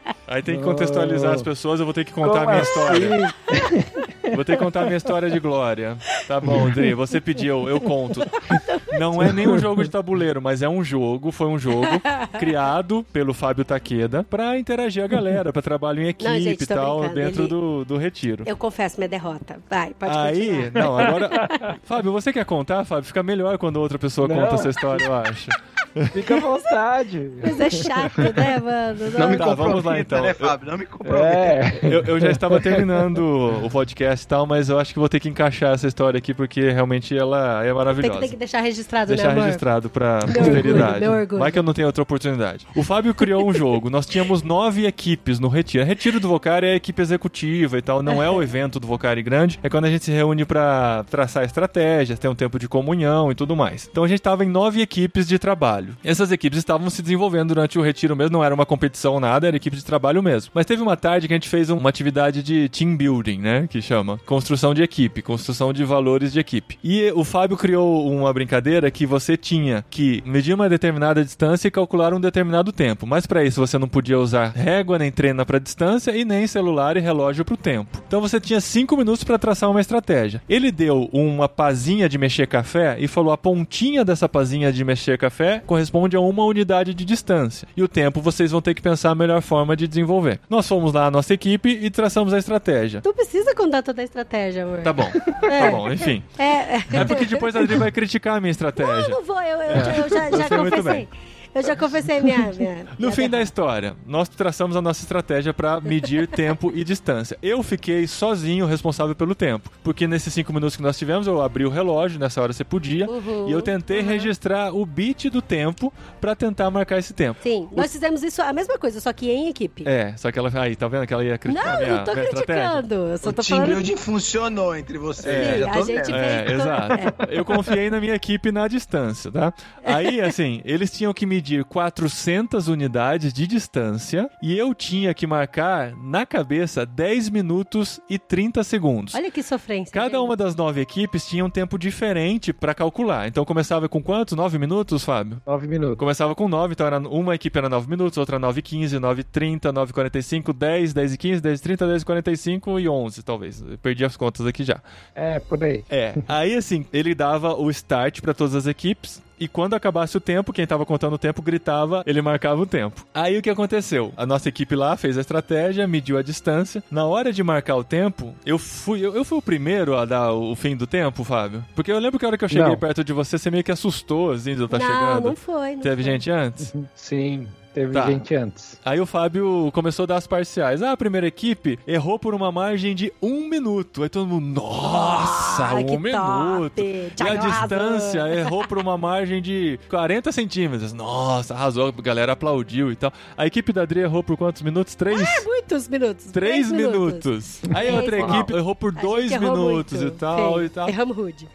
ai. Aí tem que contextualizar as pessoas, eu vou ter que contar a Como minha assim? história. Vou ter que contar a minha história de glória. Tá bom, André, você pediu, eu conto. Não é nem um jogo de tabuleiro, mas é um jogo, foi um jogo criado pelo Fábio Taqueda pra interagir a galera, pra trabalho em equipe Não, gente, e tal, dentro ele- do, do retiro. Eu confesso minha derrota. Vai, pode Aí, continuar. não, agora. Fábio, você quer contar, Fábio? Fica melhor quando outra pessoa Não. conta essa história, eu acho. Fica à vontade. Mas é chato, né, mano? Não me Tá, vamos lá, então. né, Fábio? Não me comprometa. É. Eu, eu já estava terminando o podcast e tal, mas eu acho que vou ter que encaixar essa história aqui porque realmente ela é Tem maravilhosa. que, tem que deixar registrado, Deixar né, amor? registrado pra Meu posteridade. orgulho, meu orgulho. Vai que eu não tenho outra oportunidade. O Fábio criou um jogo. Nós tínhamos nove equipes no Retiro. Retiro do Vocari é a equipe executiva e tal. Não é o evento do Vocari grande. É quando a gente se reúne pra traçar estratégias, ter um tempo de comunhão e tudo mais. Então a gente tava em nove equipes de trabalho. Essas equipes estavam se desenvolvendo durante o Retiro mesmo. Não era uma competição nada, era equipe de trabalho mesmo. Mas teve uma tarde que a gente fez uma atividade de team building, né? Que chama construção de equipe, construção de valores de equipe. E o Fábio criou uma brincadeira que você tinha que medir uma determinada distância e calcular um determinado tempo. Mas para isso você não podia usar régua, nem trena para distância e nem celular e relógio para o tempo. Então você tinha cinco minutos para traçar uma estratégia. Ele deu uma pazinha de mexer café e falou a pontinha dessa pazinha de mexer café corresponde a uma unidade de distância. E o tempo vocês vão ter que pensar a melhor forma de desenvolver. Nós fomos lá a nossa equipe e traçamos a estratégia. Tu precisa contar toda a estratégia, amor. Tá bom, É. tá bom, enfim. É, é. É porque depois a Adri vai criticar a minha estratégia. Não vou, eu, eu, eu já, já muito confessei. Eu já confessei minha. minha No minha fim da história, nós traçamos a nossa estratégia para medir tempo e distância. Eu fiquei sozinho responsável pelo tempo, porque nesses cinco minutos que nós tivemos, eu abri o relógio, nessa hora você podia, Uhum, e eu tentei uhum. registrar o bit do tempo para tentar marcar esse tempo. Sim, nós fizemos isso, a mesma coisa, só que em equipe. É, só que ela aí, tá vendo que ela ia criticar Não, minha, eu não tô criticando. Eu só O tô team falando. building funcionou entre vocês. É, a gente vendo. É, exato. Eu confiei na minha equipe na distância, tá? Aí, assim, eles tinham que medir 400 unidades de distância e eu tinha que marcar na cabeça 10 minutos e 30 segundos. Olha que sofrência. Cada gente. uma das nove equipes tinha um tempo diferente pra calcular. Então começava com quantos? Nove minutos, Fábio? Nove minutos. Começava com 9, então era uma equipe era 9 minutos, outra 9 e 15, 9 e 30, 9 e 45, 10, 10 e 15, 10 e 30, 10 e 45 e 11, talvez. Eu perdi as contas aqui já. É, por aí. É. Aí, assim, ele dava o start pra todas as equipes. E quando acabasse o tempo, quem tava contando o tempo gritava, ele marcava o tempo. Aí o que aconteceu? A nossa equipe lá fez a estratégia, mediu a distância. Na hora de marcar o tempo, eu fui, eu, eu fui o primeiro a dar o fim do tempo, Fábio. Porque eu lembro que a hora que eu cheguei Não. perto de você, você meio que assustou, assim, de eu estar não, chegando. não foi. Não Teve foi. gente antes? Sim, teve Tá. gente antes. Aí o Fábio começou a dar as parciais. Ah, a primeira equipe errou por uma margem de um minuto. Aí todo mundo, nossa, Ah, um que minuto. top. E a distância errou por uma margem de 40 centímetros. Nossa, arrasou, a galera aplaudiu e tal. A equipe da Adri errou por quantos minutos? Três? Muitos minutos. Três minutos. Aí a outra minutos. equipe errou por A dois errou minutos muito. e tal Feio. e tal. Erramos rude.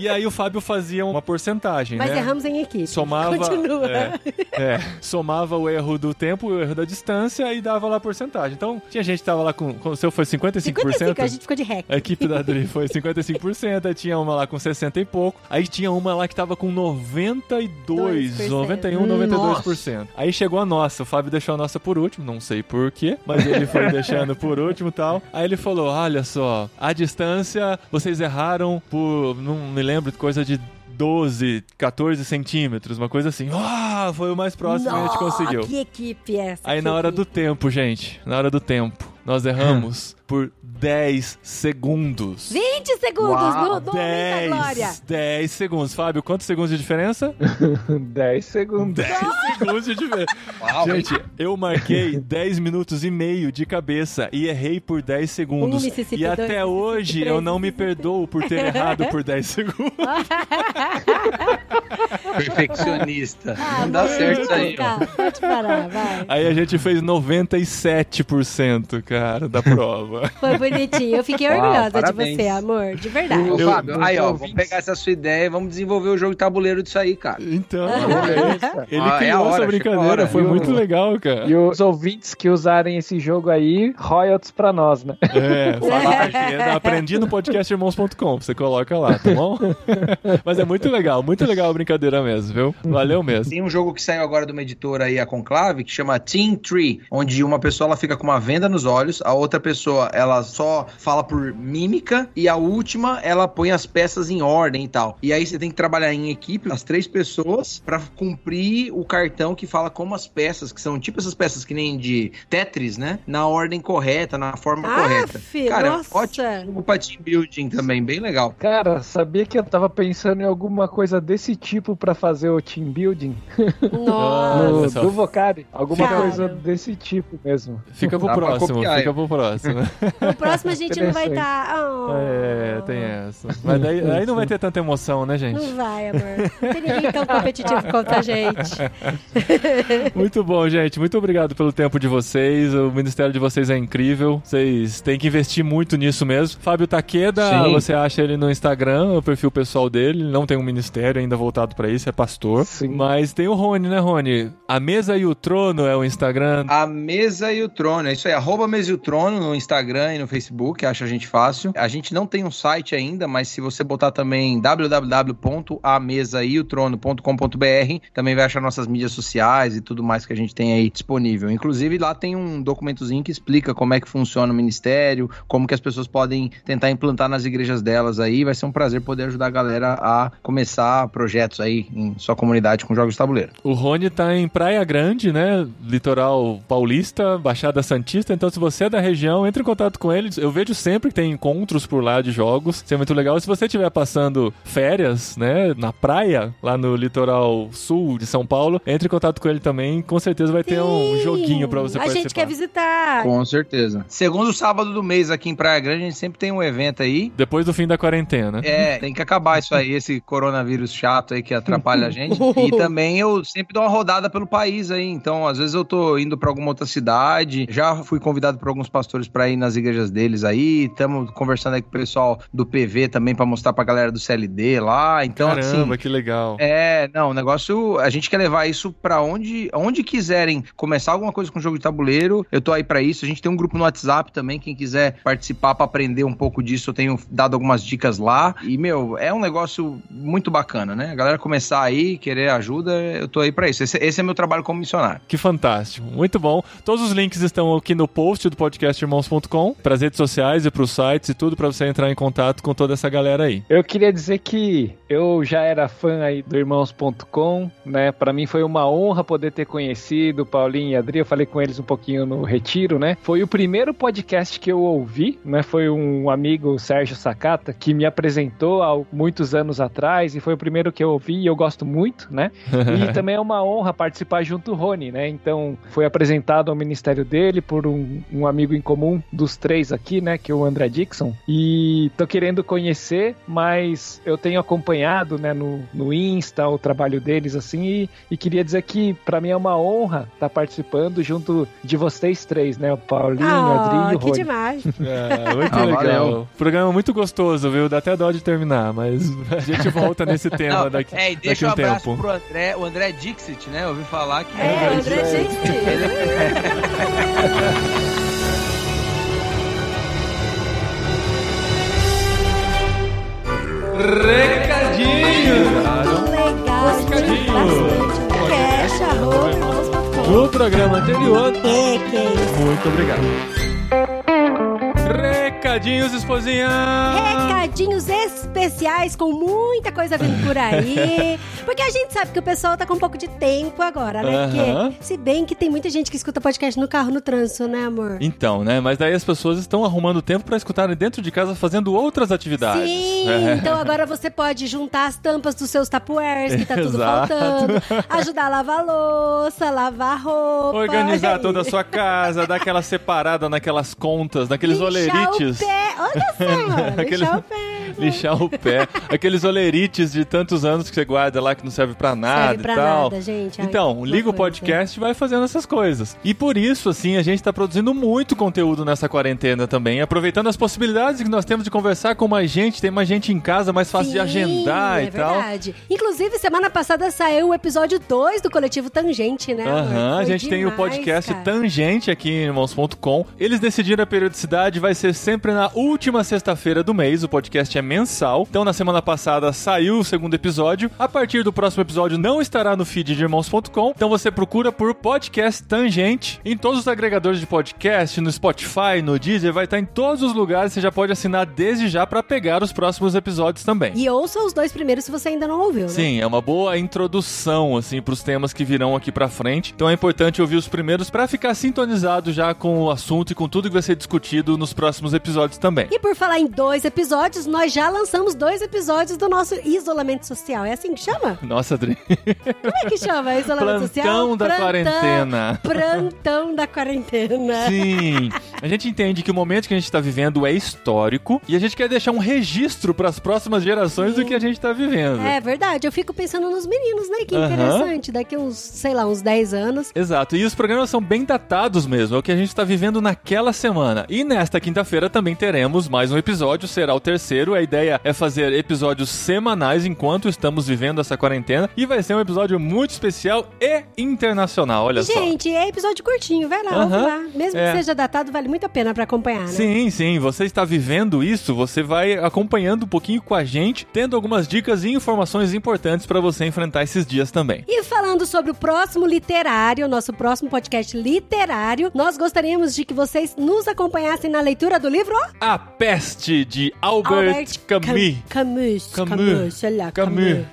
E aí o Fábio fazia uma porcentagem, Mas né? erramos em equipe. somava Continua. É, é, somava o erro do tempo o erro da distância e dava lá a porcentagem. Então, tinha gente que tava lá com, com o seu foi 55%. 55, a gente ficou de rec. A equipe da Adri foi 55%, aí tinha uma lá com 60 e pouco, aí tinha uma lá que tava com 92, 2%. 91, 92%. Aí chegou a nossa, o Fábio deixou a nossa por último, não sei porquê, mas ele foi deixando por último e tal. Aí ele falou: olha só, a distância, vocês erraram por, não me lembro, coisa de 12, 14 centímetros, uma coisa assim. Ah, foi o mais próximo que a gente conseguiu. Que equipe é essa? Aí na hora do equipe? tempo, gente, na hora do tempo, nós erramos por 10 segundos. 20 segundos no, no Momento da Glória. 10, 10 segundos. Fábio, quantos segundos de diferença? 10 segundos. 10 segundos de diferença. Uau. Gente, eu marquei 10 minutos e meio de cabeça e errei por 10 segundos. Um e dois até Mississippi, hoje três eu não me perdoo por ter errado por 10 segundos. Perfeccionista. Ah, Não dá vai, certo isso aí. Cacá, Pode parar, vai. Aí a gente fez 97%, cara, da prova. Foi bonitinho. Eu fiquei Uau, orgulhosa parabéns. de você, amor. De verdade. Ô, Eu- Fábio, aí, ó, vamos pegar essa sua ideia e vamos desenvolver o jogo de tabuleiro disso aí, cara. Então, Beleza. ele Ah, é criou a hora, essa brincadeira, foi muito legal, cara. E os ouvintes que usarem esse jogo aí, royalties pra nós, né? É, fala Taqueda, aprendi no podcastirmãos.com, você coloca lá, tá bom? Mas é muito legal, muito legal a brincadeira mesmo, viu? Valeu mesmo. Tem um jogo que saiu agora de uma editora aí, a Conclave, que chama Team Tree, onde uma pessoa ela fica com uma venda nos olhos, a outra pessoa ela só fala por mímica e a última ela põe as peças em ordem e tal. E aí você tem que trabalhar em equipe, as três pessoas, pra cumprir o cartão que fala como as peças, que são tipo essas peças que nem de Tetris, né? Na ordem correta, na forma Ah, correta. fi, Cara, é nossa. ótimo pra team building também, bem legal. Cara, sabia que eu tava pensando em alguma coisa desse tipo pra fazer o team building? Nossa. No, do Vocari. Alguma Cara. coisa desse tipo mesmo. Fica pro Dá próximo, copiar, fica pro próximo. No próximo a gente não vai estar. É, tem essa. Mas daí, aí não vai ter tanta emoção, né, gente? Não vai, amor. Não tem ninguém tão competitivo quanto a gente. Muito bom, gente. Muito obrigado pelo tempo de vocês. O ministério de vocês é incrível. Vocês têm que investir muito nisso mesmo. Fábio Taqueda, Sim. você acha ele no Instagram, o perfil pessoal dele. Ele não tem um ministério ainda voltado pra isso, é pastor. Sim. Mas tem o Rony, né, Rony? A mesa e o trono é o Instagram. A mesa e o trono, é isso aí, arroba mesa e o trono no Instagram e no Facebook, acha a gente fácil. A gente não tem um site ainda, mas se você botar também www.amesaiotrono.com.br, também vai achar nossas mídias sociais e tudo mais que a gente tem aí disponível. Inclusive lá tem um documentozinho que explica como é que funciona o ministério, como que as pessoas podem tentar implantar nas igrejas delas aí. Vai ser um prazer poder ajudar a galera a começar projetos aí em sua comunidade com jogos de tabuleiro. O Rony tá em Praia Grande, né? Litoral paulista, Baixada Santista. Então, se você é da região, entre em contato com ele. Eu vejo sempre que tem encontros por lá de jogos. Isso é muito legal. Se você estiver passando férias, né? Na praia, lá no litoral sul de São Paulo, entre em contato com ele também. Com certeza vai ter um joguinho pra você A participar. gente quer visitar. Com certeza. Segundo sábado do mês aqui em Praia Grande, a gente sempre tem um evento aí. Depois do fim da quarentena. É, tem que acabar isso aí, esse coronavírus chato aí que atrapalha a gente. E também eu sempre dou uma rodada pelo país aí. Então, às vezes eu tô indo pra alguma outra cidade. Já fui convidado por alguns pastores pra ir nas igrejas deles aí. Estamos conversando aí com o pessoal do PV também pra mostrar pra galera do CLD lá. Então, Caramba, assim. que legal. É, não, o negócio, a gente quer levar isso pra onde, onde quiserem começar alguma coisa com jogo de tabuleiro, eu tô aí pra isso. A gente tem um grupo no WhatsApp também, quem quiser participar pra aprender um pouco disso, eu tenho dado algumas dicas lá. E, meu, é um negócio muito bacana, né? A galera começar aí, querer ajuda, eu tô aí pra isso. Esse, esse é meu trabalho como missionário. Que fantástico, muito bom. Todos os links estão aqui no post do podcastirmãos.com, para as redes sociais e para os sites e tudo para você entrar em contato com toda essa galera aí. Eu queria dizer que eu já era fã aí do Irmãos.com, né? Pra mim foi uma honra poder ter conhecido Paulinho e Adri. Eu falei com eles um pouquinho no retiro, né? Foi o primeiro podcast que eu ouvi, né? Foi um amigo, Sérgio Sakata, que me apresentou há muitos anos atrás e foi o primeiro que eu ouvi e eu gosto muito, né? E também é uma honra participar junto do Rony, né? Então foi apresentado ao ministério dele por um, um amigo em comum dos três aqui, né? Que é o André Dixon. E tô querendo conhecer, mas eu tenho acompanhado, né? No, no Insta o trabalho deles, assim, e, e queria dizer que para mim é uma honra estar participando junto de vocês três, né? O Paulinho, a Adri e Ah, o que Rony. demais. É, muito Ah, legal. valeu. Programa muito gostoso, viu? Dá até dó de terminar, mas a gente volta nesse tema Não, daqui, é, e deixa daqui um um abraço tempo. pro André, o André Dixit, né? Eu ouvi falar que É, André isso aí. gente. Recadinho! Legal, Recadinho. bastante. Cash, arroba. No programa anterior, É, que é isso. muito obrigado. Recadinhos, esposinha! Recadinhos especiais com muita coisa vindo por aí. Porque a gente sabe que o pessoal tá com um pouco de tempo agora, né? Aham. Porque, se bem que tem muita gente que escuta podcast no carro, no trânsito, né, amor? Então, né? Mas daí as pessoas estão arrumando tempo pra escutarem dentro de casa fazendo outras atividades. Sim, É. então agora você pode juntar as tampas dos seus tapuers, que tá tudo Exato. faltando, ajudar a lavar louça, lavar roupa. Organizar toda a sua casa, dar aquela separada naquelas contas, naqueles olerites. Pé, olha só, Aqueles- lixar o pé. Lixar o pé. Aqueles olerites de tantos anos que você guarda lá que não serve pra nada Serve pra e tal. nada, gente. Ai, Então, liga o podcast e vai fazendo essas coisas. E por isso, assim, a gente tá produzindo muito conteúdo nessa quarentena também, aproveitando as possibilidades que nós temos de conversar com mais gente, tem mais gente em casa, mais fácil de Sim, agendar é e tal. verdade. Inclusive, semana passada saiu o episódio 2 do Coletivo Tangente, né? Aham, a gente tem o demais, podcast cara. Tangente aqui em irmãos.com. Eles decidiram a periodicidade, vai ser sempre na última sexta-feira do mês. O podcast é mensal. Então, na semana passada saiu o segundo episódio. A partir do próximo episódio não estará no feed de irmãos.com. Então, você procura por podcast Tangente em todos os agregadores de podcast, no Spotify, no Deezer, vai estar em todos os lugares. Você já pode assinar desde já para pegar os próximos episódios também. E ouça os dois primeiros se você ainda não ouviu, né? Sim, é uma boa introdução assim para os temas que virão aqui pra frente. Então é importante ouvir os primeiros pra ficar sintonizado já com o assunto e com tudo que vai ser discutido nos próximos episódios também. E por falar em dois episódios, nós já lançamos dois episódios do nosso isolamento social. É assim que chama? Nossa, Adri. Como é que chama? Isolamento social? Plantão da quarentena. Plantão da quarentena. Sim, a gente entende que o momento que a gente está vivendo é histórico e a gente quer deixar um registro para as próximas gerações do que a gente está vivendo. É verdade, eu fico pensando nos meninos, né? Que Aham. interessante. Daqui uns, sei lá, uns 10 anos. Exato, e os programas são bem datados mesmo, é o que a gente está vivendo naquela semana. E nesta quinta-feira também teremos mais um episódio, será o terceiro. A ideia é fazer episódios semanais enquanto estamos vivendo essa quarentena. E vai ser um episódio muito especial e internacional, olha só. Gente, é episódio curtinho, vai lá, Aham. ouve lá. Mesmo É. que seja datado, vale muito a pena pra acompanhar, né? Sim, sim, você está vivendo isso, você vai acompanhando um pouquinho com a gente, tendo algumas dicas e informações importantes para você enfrentar esses dias também. E falando sobre o próximo literário, nosso próximo podcast literário, nós gostaríamos de que vocês nos acompanhassem na leitura do livro A Peste de Albert, Camus. Cam- Camus. Camus. Camus, sei lá, Camus.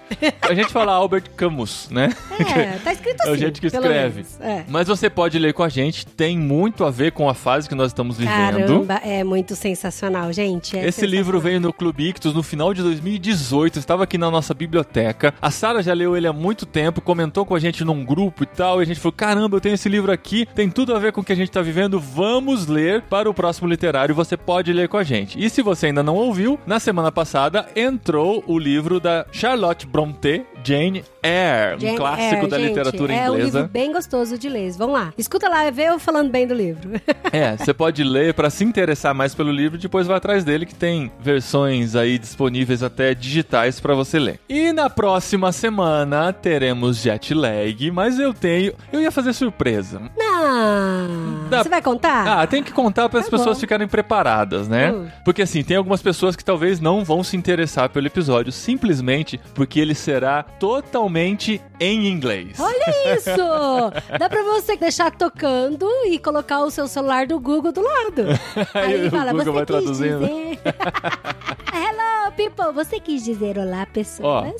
A gente fala Albert Camus, né? É, tá escrito assim. É o jeito que escreve. menos. É. Mas você pode ler com a gente, tem muito a ver com a fase que nós estamos vivendo. Caramba, é muito sensacional, gente. é Esse livro sensacional. veio no Clube Ictus no final de 2018, estava aqui na nossa biblioteca. A Sara já leu ele há muito tempo, comentou com a gente num grupo e tal, e a gente falou: caramba, eu tenho esse livro aqui, tem tudo a ver com o que a gente tá vivendo, vamos ler para o próximo literário, você pode ler com a gente. E se você ainda não ouviu, na semana passada entrou o livro da Charlotte Brontë, Jane Eyre, um Jane clássico Eyre, da gente, literatura É um inglesa. livro bem gostoso de ler. Vamos lá. Escuta lá, vê eu falando bem do livro. É, você pode ler para se interessar mais pelo livro, depois vai atrás dele que tem versões aí disponíveis até digitais para você ler. E na próxima semana teremos jet lag, mas eu tenho, eu ia fazer surpresa. Não. Dá- Você vai contar? Ah, tem que contar para as Tá pessoas bom. ficarem preparadas, né? Hum. Porque assim, tem algumas pessoas que talvez não vão se interessar pelo episódio simplesmente porque ele será totalmente em inglês. Olha isso! Dá pra você deixar tocando e colocar o seu celular do Google do lado. Aí o Google você vai quis traduzindo." dizer... Hello, people! Você quis dizer olá, pessoas?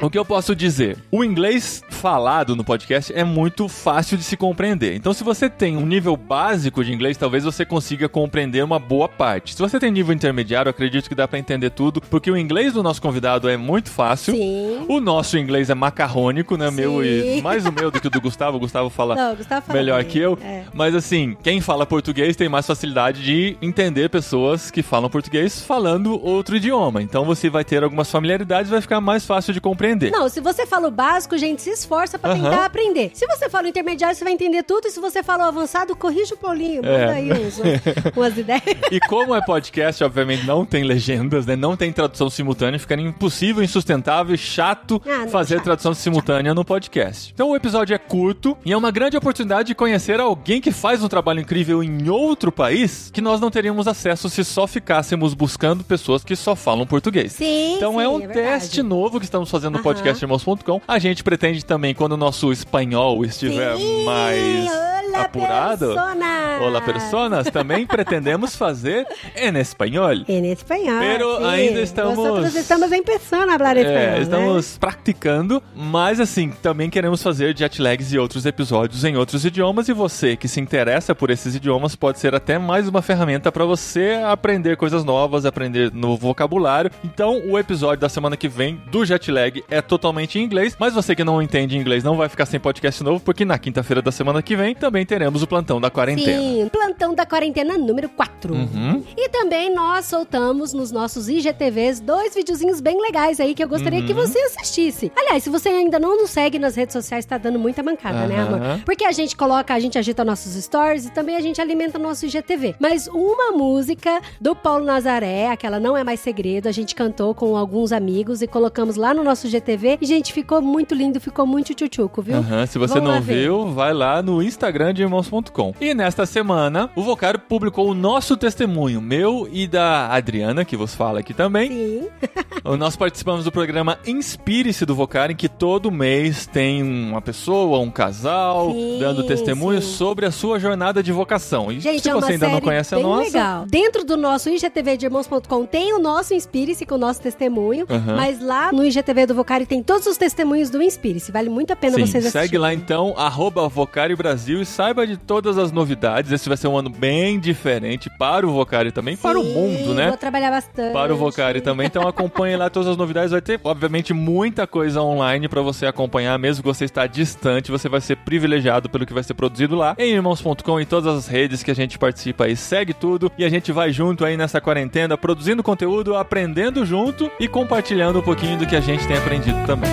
O que eu posso dizer? O inglês falado no podcast é muito fácil de se compreender. Então, se você tem um nível básico de inglês, talvez você consiga compreender uma boa parte. Se você tem nível intermediário, acredito que dá pra entender tudo, porque o inglês do nosso convidado é muito fácil. Sim. O nosso inglês é macarrônico, né? Sim. Meu e mais o meu do que o do Gustavo. O Gustavo fala Não, o Gustavo fala melhor bem. que eu. É. Mas assim, quem fala português tem mais facilidade de entender pessoas que falam português falando outro idioma. Então você vai ter algumas familiaridades e vai ficar mais fácil de compreender. Não, se você fala o básico, gente, se esforça pra Aham. tentar aprender. Se você fala o intermediário, você vai entender tudo. E se você fala o avançado, corrija o Paulinho. Manda É. aí uns, umas ideias. E como é podcast, obviamente não tem legendas, né? Não tem tradução simultânea, fica impossível, insustentável chato Ah, não, fazer chato, tradução simultânea no podcast. Então o episódio é curto e é uma grande oportunidade de conhecer alguém que faz um trabalho incrível em outro país que nós não teríamos acesso se só ficássemos buscando pessoas que só falam português. Sim, Então é sim, um verdade. teste novo que estamos fazendo no Aham. podcast irmãos.com. A gente pretende também, quando o nosso espanhol estiver Sim, mais Olá, apurado. persona. Olá, personas. Também pretendemos fazer em espanhol. Em espanhol. Pero sim. ainda estamos- Nosotros estamos em persona hablar espanhol, É, né? estamos praticando, mas assim, também queremos fazer jetlags e outros episódios em outros idiomas e você que se interessa por esses idiomas pode ser até mais uma ferramenta para você aprender coisas novas, aprender novo vocabulário. Então, o episódio da semana que vem do jetlag é totalmente em inglês, mas você que não entende inglês não vai ficar sem podcast novo, porque na quinta-feira da semana que vem também teremos o plantão da quarentena. Sim, plantão da quarentena número 4. Uhum. E também nós soltamos nos nossos IGTVs dois videozinhos bem legais aí que eu gostaria Uhum. que você assistisse. Aliás, se você ainda não nos segue nas redes sociais, tá dando muita mancada, né, Aham. amor? Porque a gente coloca, a gente agita nossos stories e também a gente alimenta nosso IGTV. Mas uma música do Paulo Nazaré, aquela não é mais segredo, a gente cantou com alguns amigos e colocamos lá no nosso IGTV e, gente, ficou muito lindo, ficou muito tchutchuco, viu? Se você Vamos não viu, vai lá no Instagram de irmãos.com. E nesta semana, o Vocário publicou o nosso testemunho, meu e da Adriana, que vos fala aqui também. Sim. Nós participamos do programa Inspire-se do Vocário, em que todo mês tem uma pessoa, um casal, Sim, dando testemunho sim. sobre a sua jornada de vocação. E Gente, se é você ainda não conhece a nossa, legal. Dentro do nosso IGTV de irmãos.com tem o nosso Inspire-se com o nosso testemunho, Aham. mas lá no IGTV do Vocari tem todos os testemunhos do Inspire-se. Vale muito a pena Sim, vocês segue assistirem. lá então, arroba Vocário Brasil e saiba de todas as novidades. Esse vai ser um ano bem diferente para o Vocário também, para o Sim, mundo, né? Vou trabalhar bastante. para o Vocari também. Então acompanhe lá todas as novidades. Vai ter, obviamente, muita coisa online para você acompanhar, mesmo que você está distante, você vai ser privilegiado pelo que vai ser produzido lá em irmãos.com e todas as redes que a gente participa aí. Segue tudo e a gente vai junto aí nessa quarentena, produzindo conteúdo, aprendendo junto e compartilhando um pouquinho do que a gente tem aprendido também.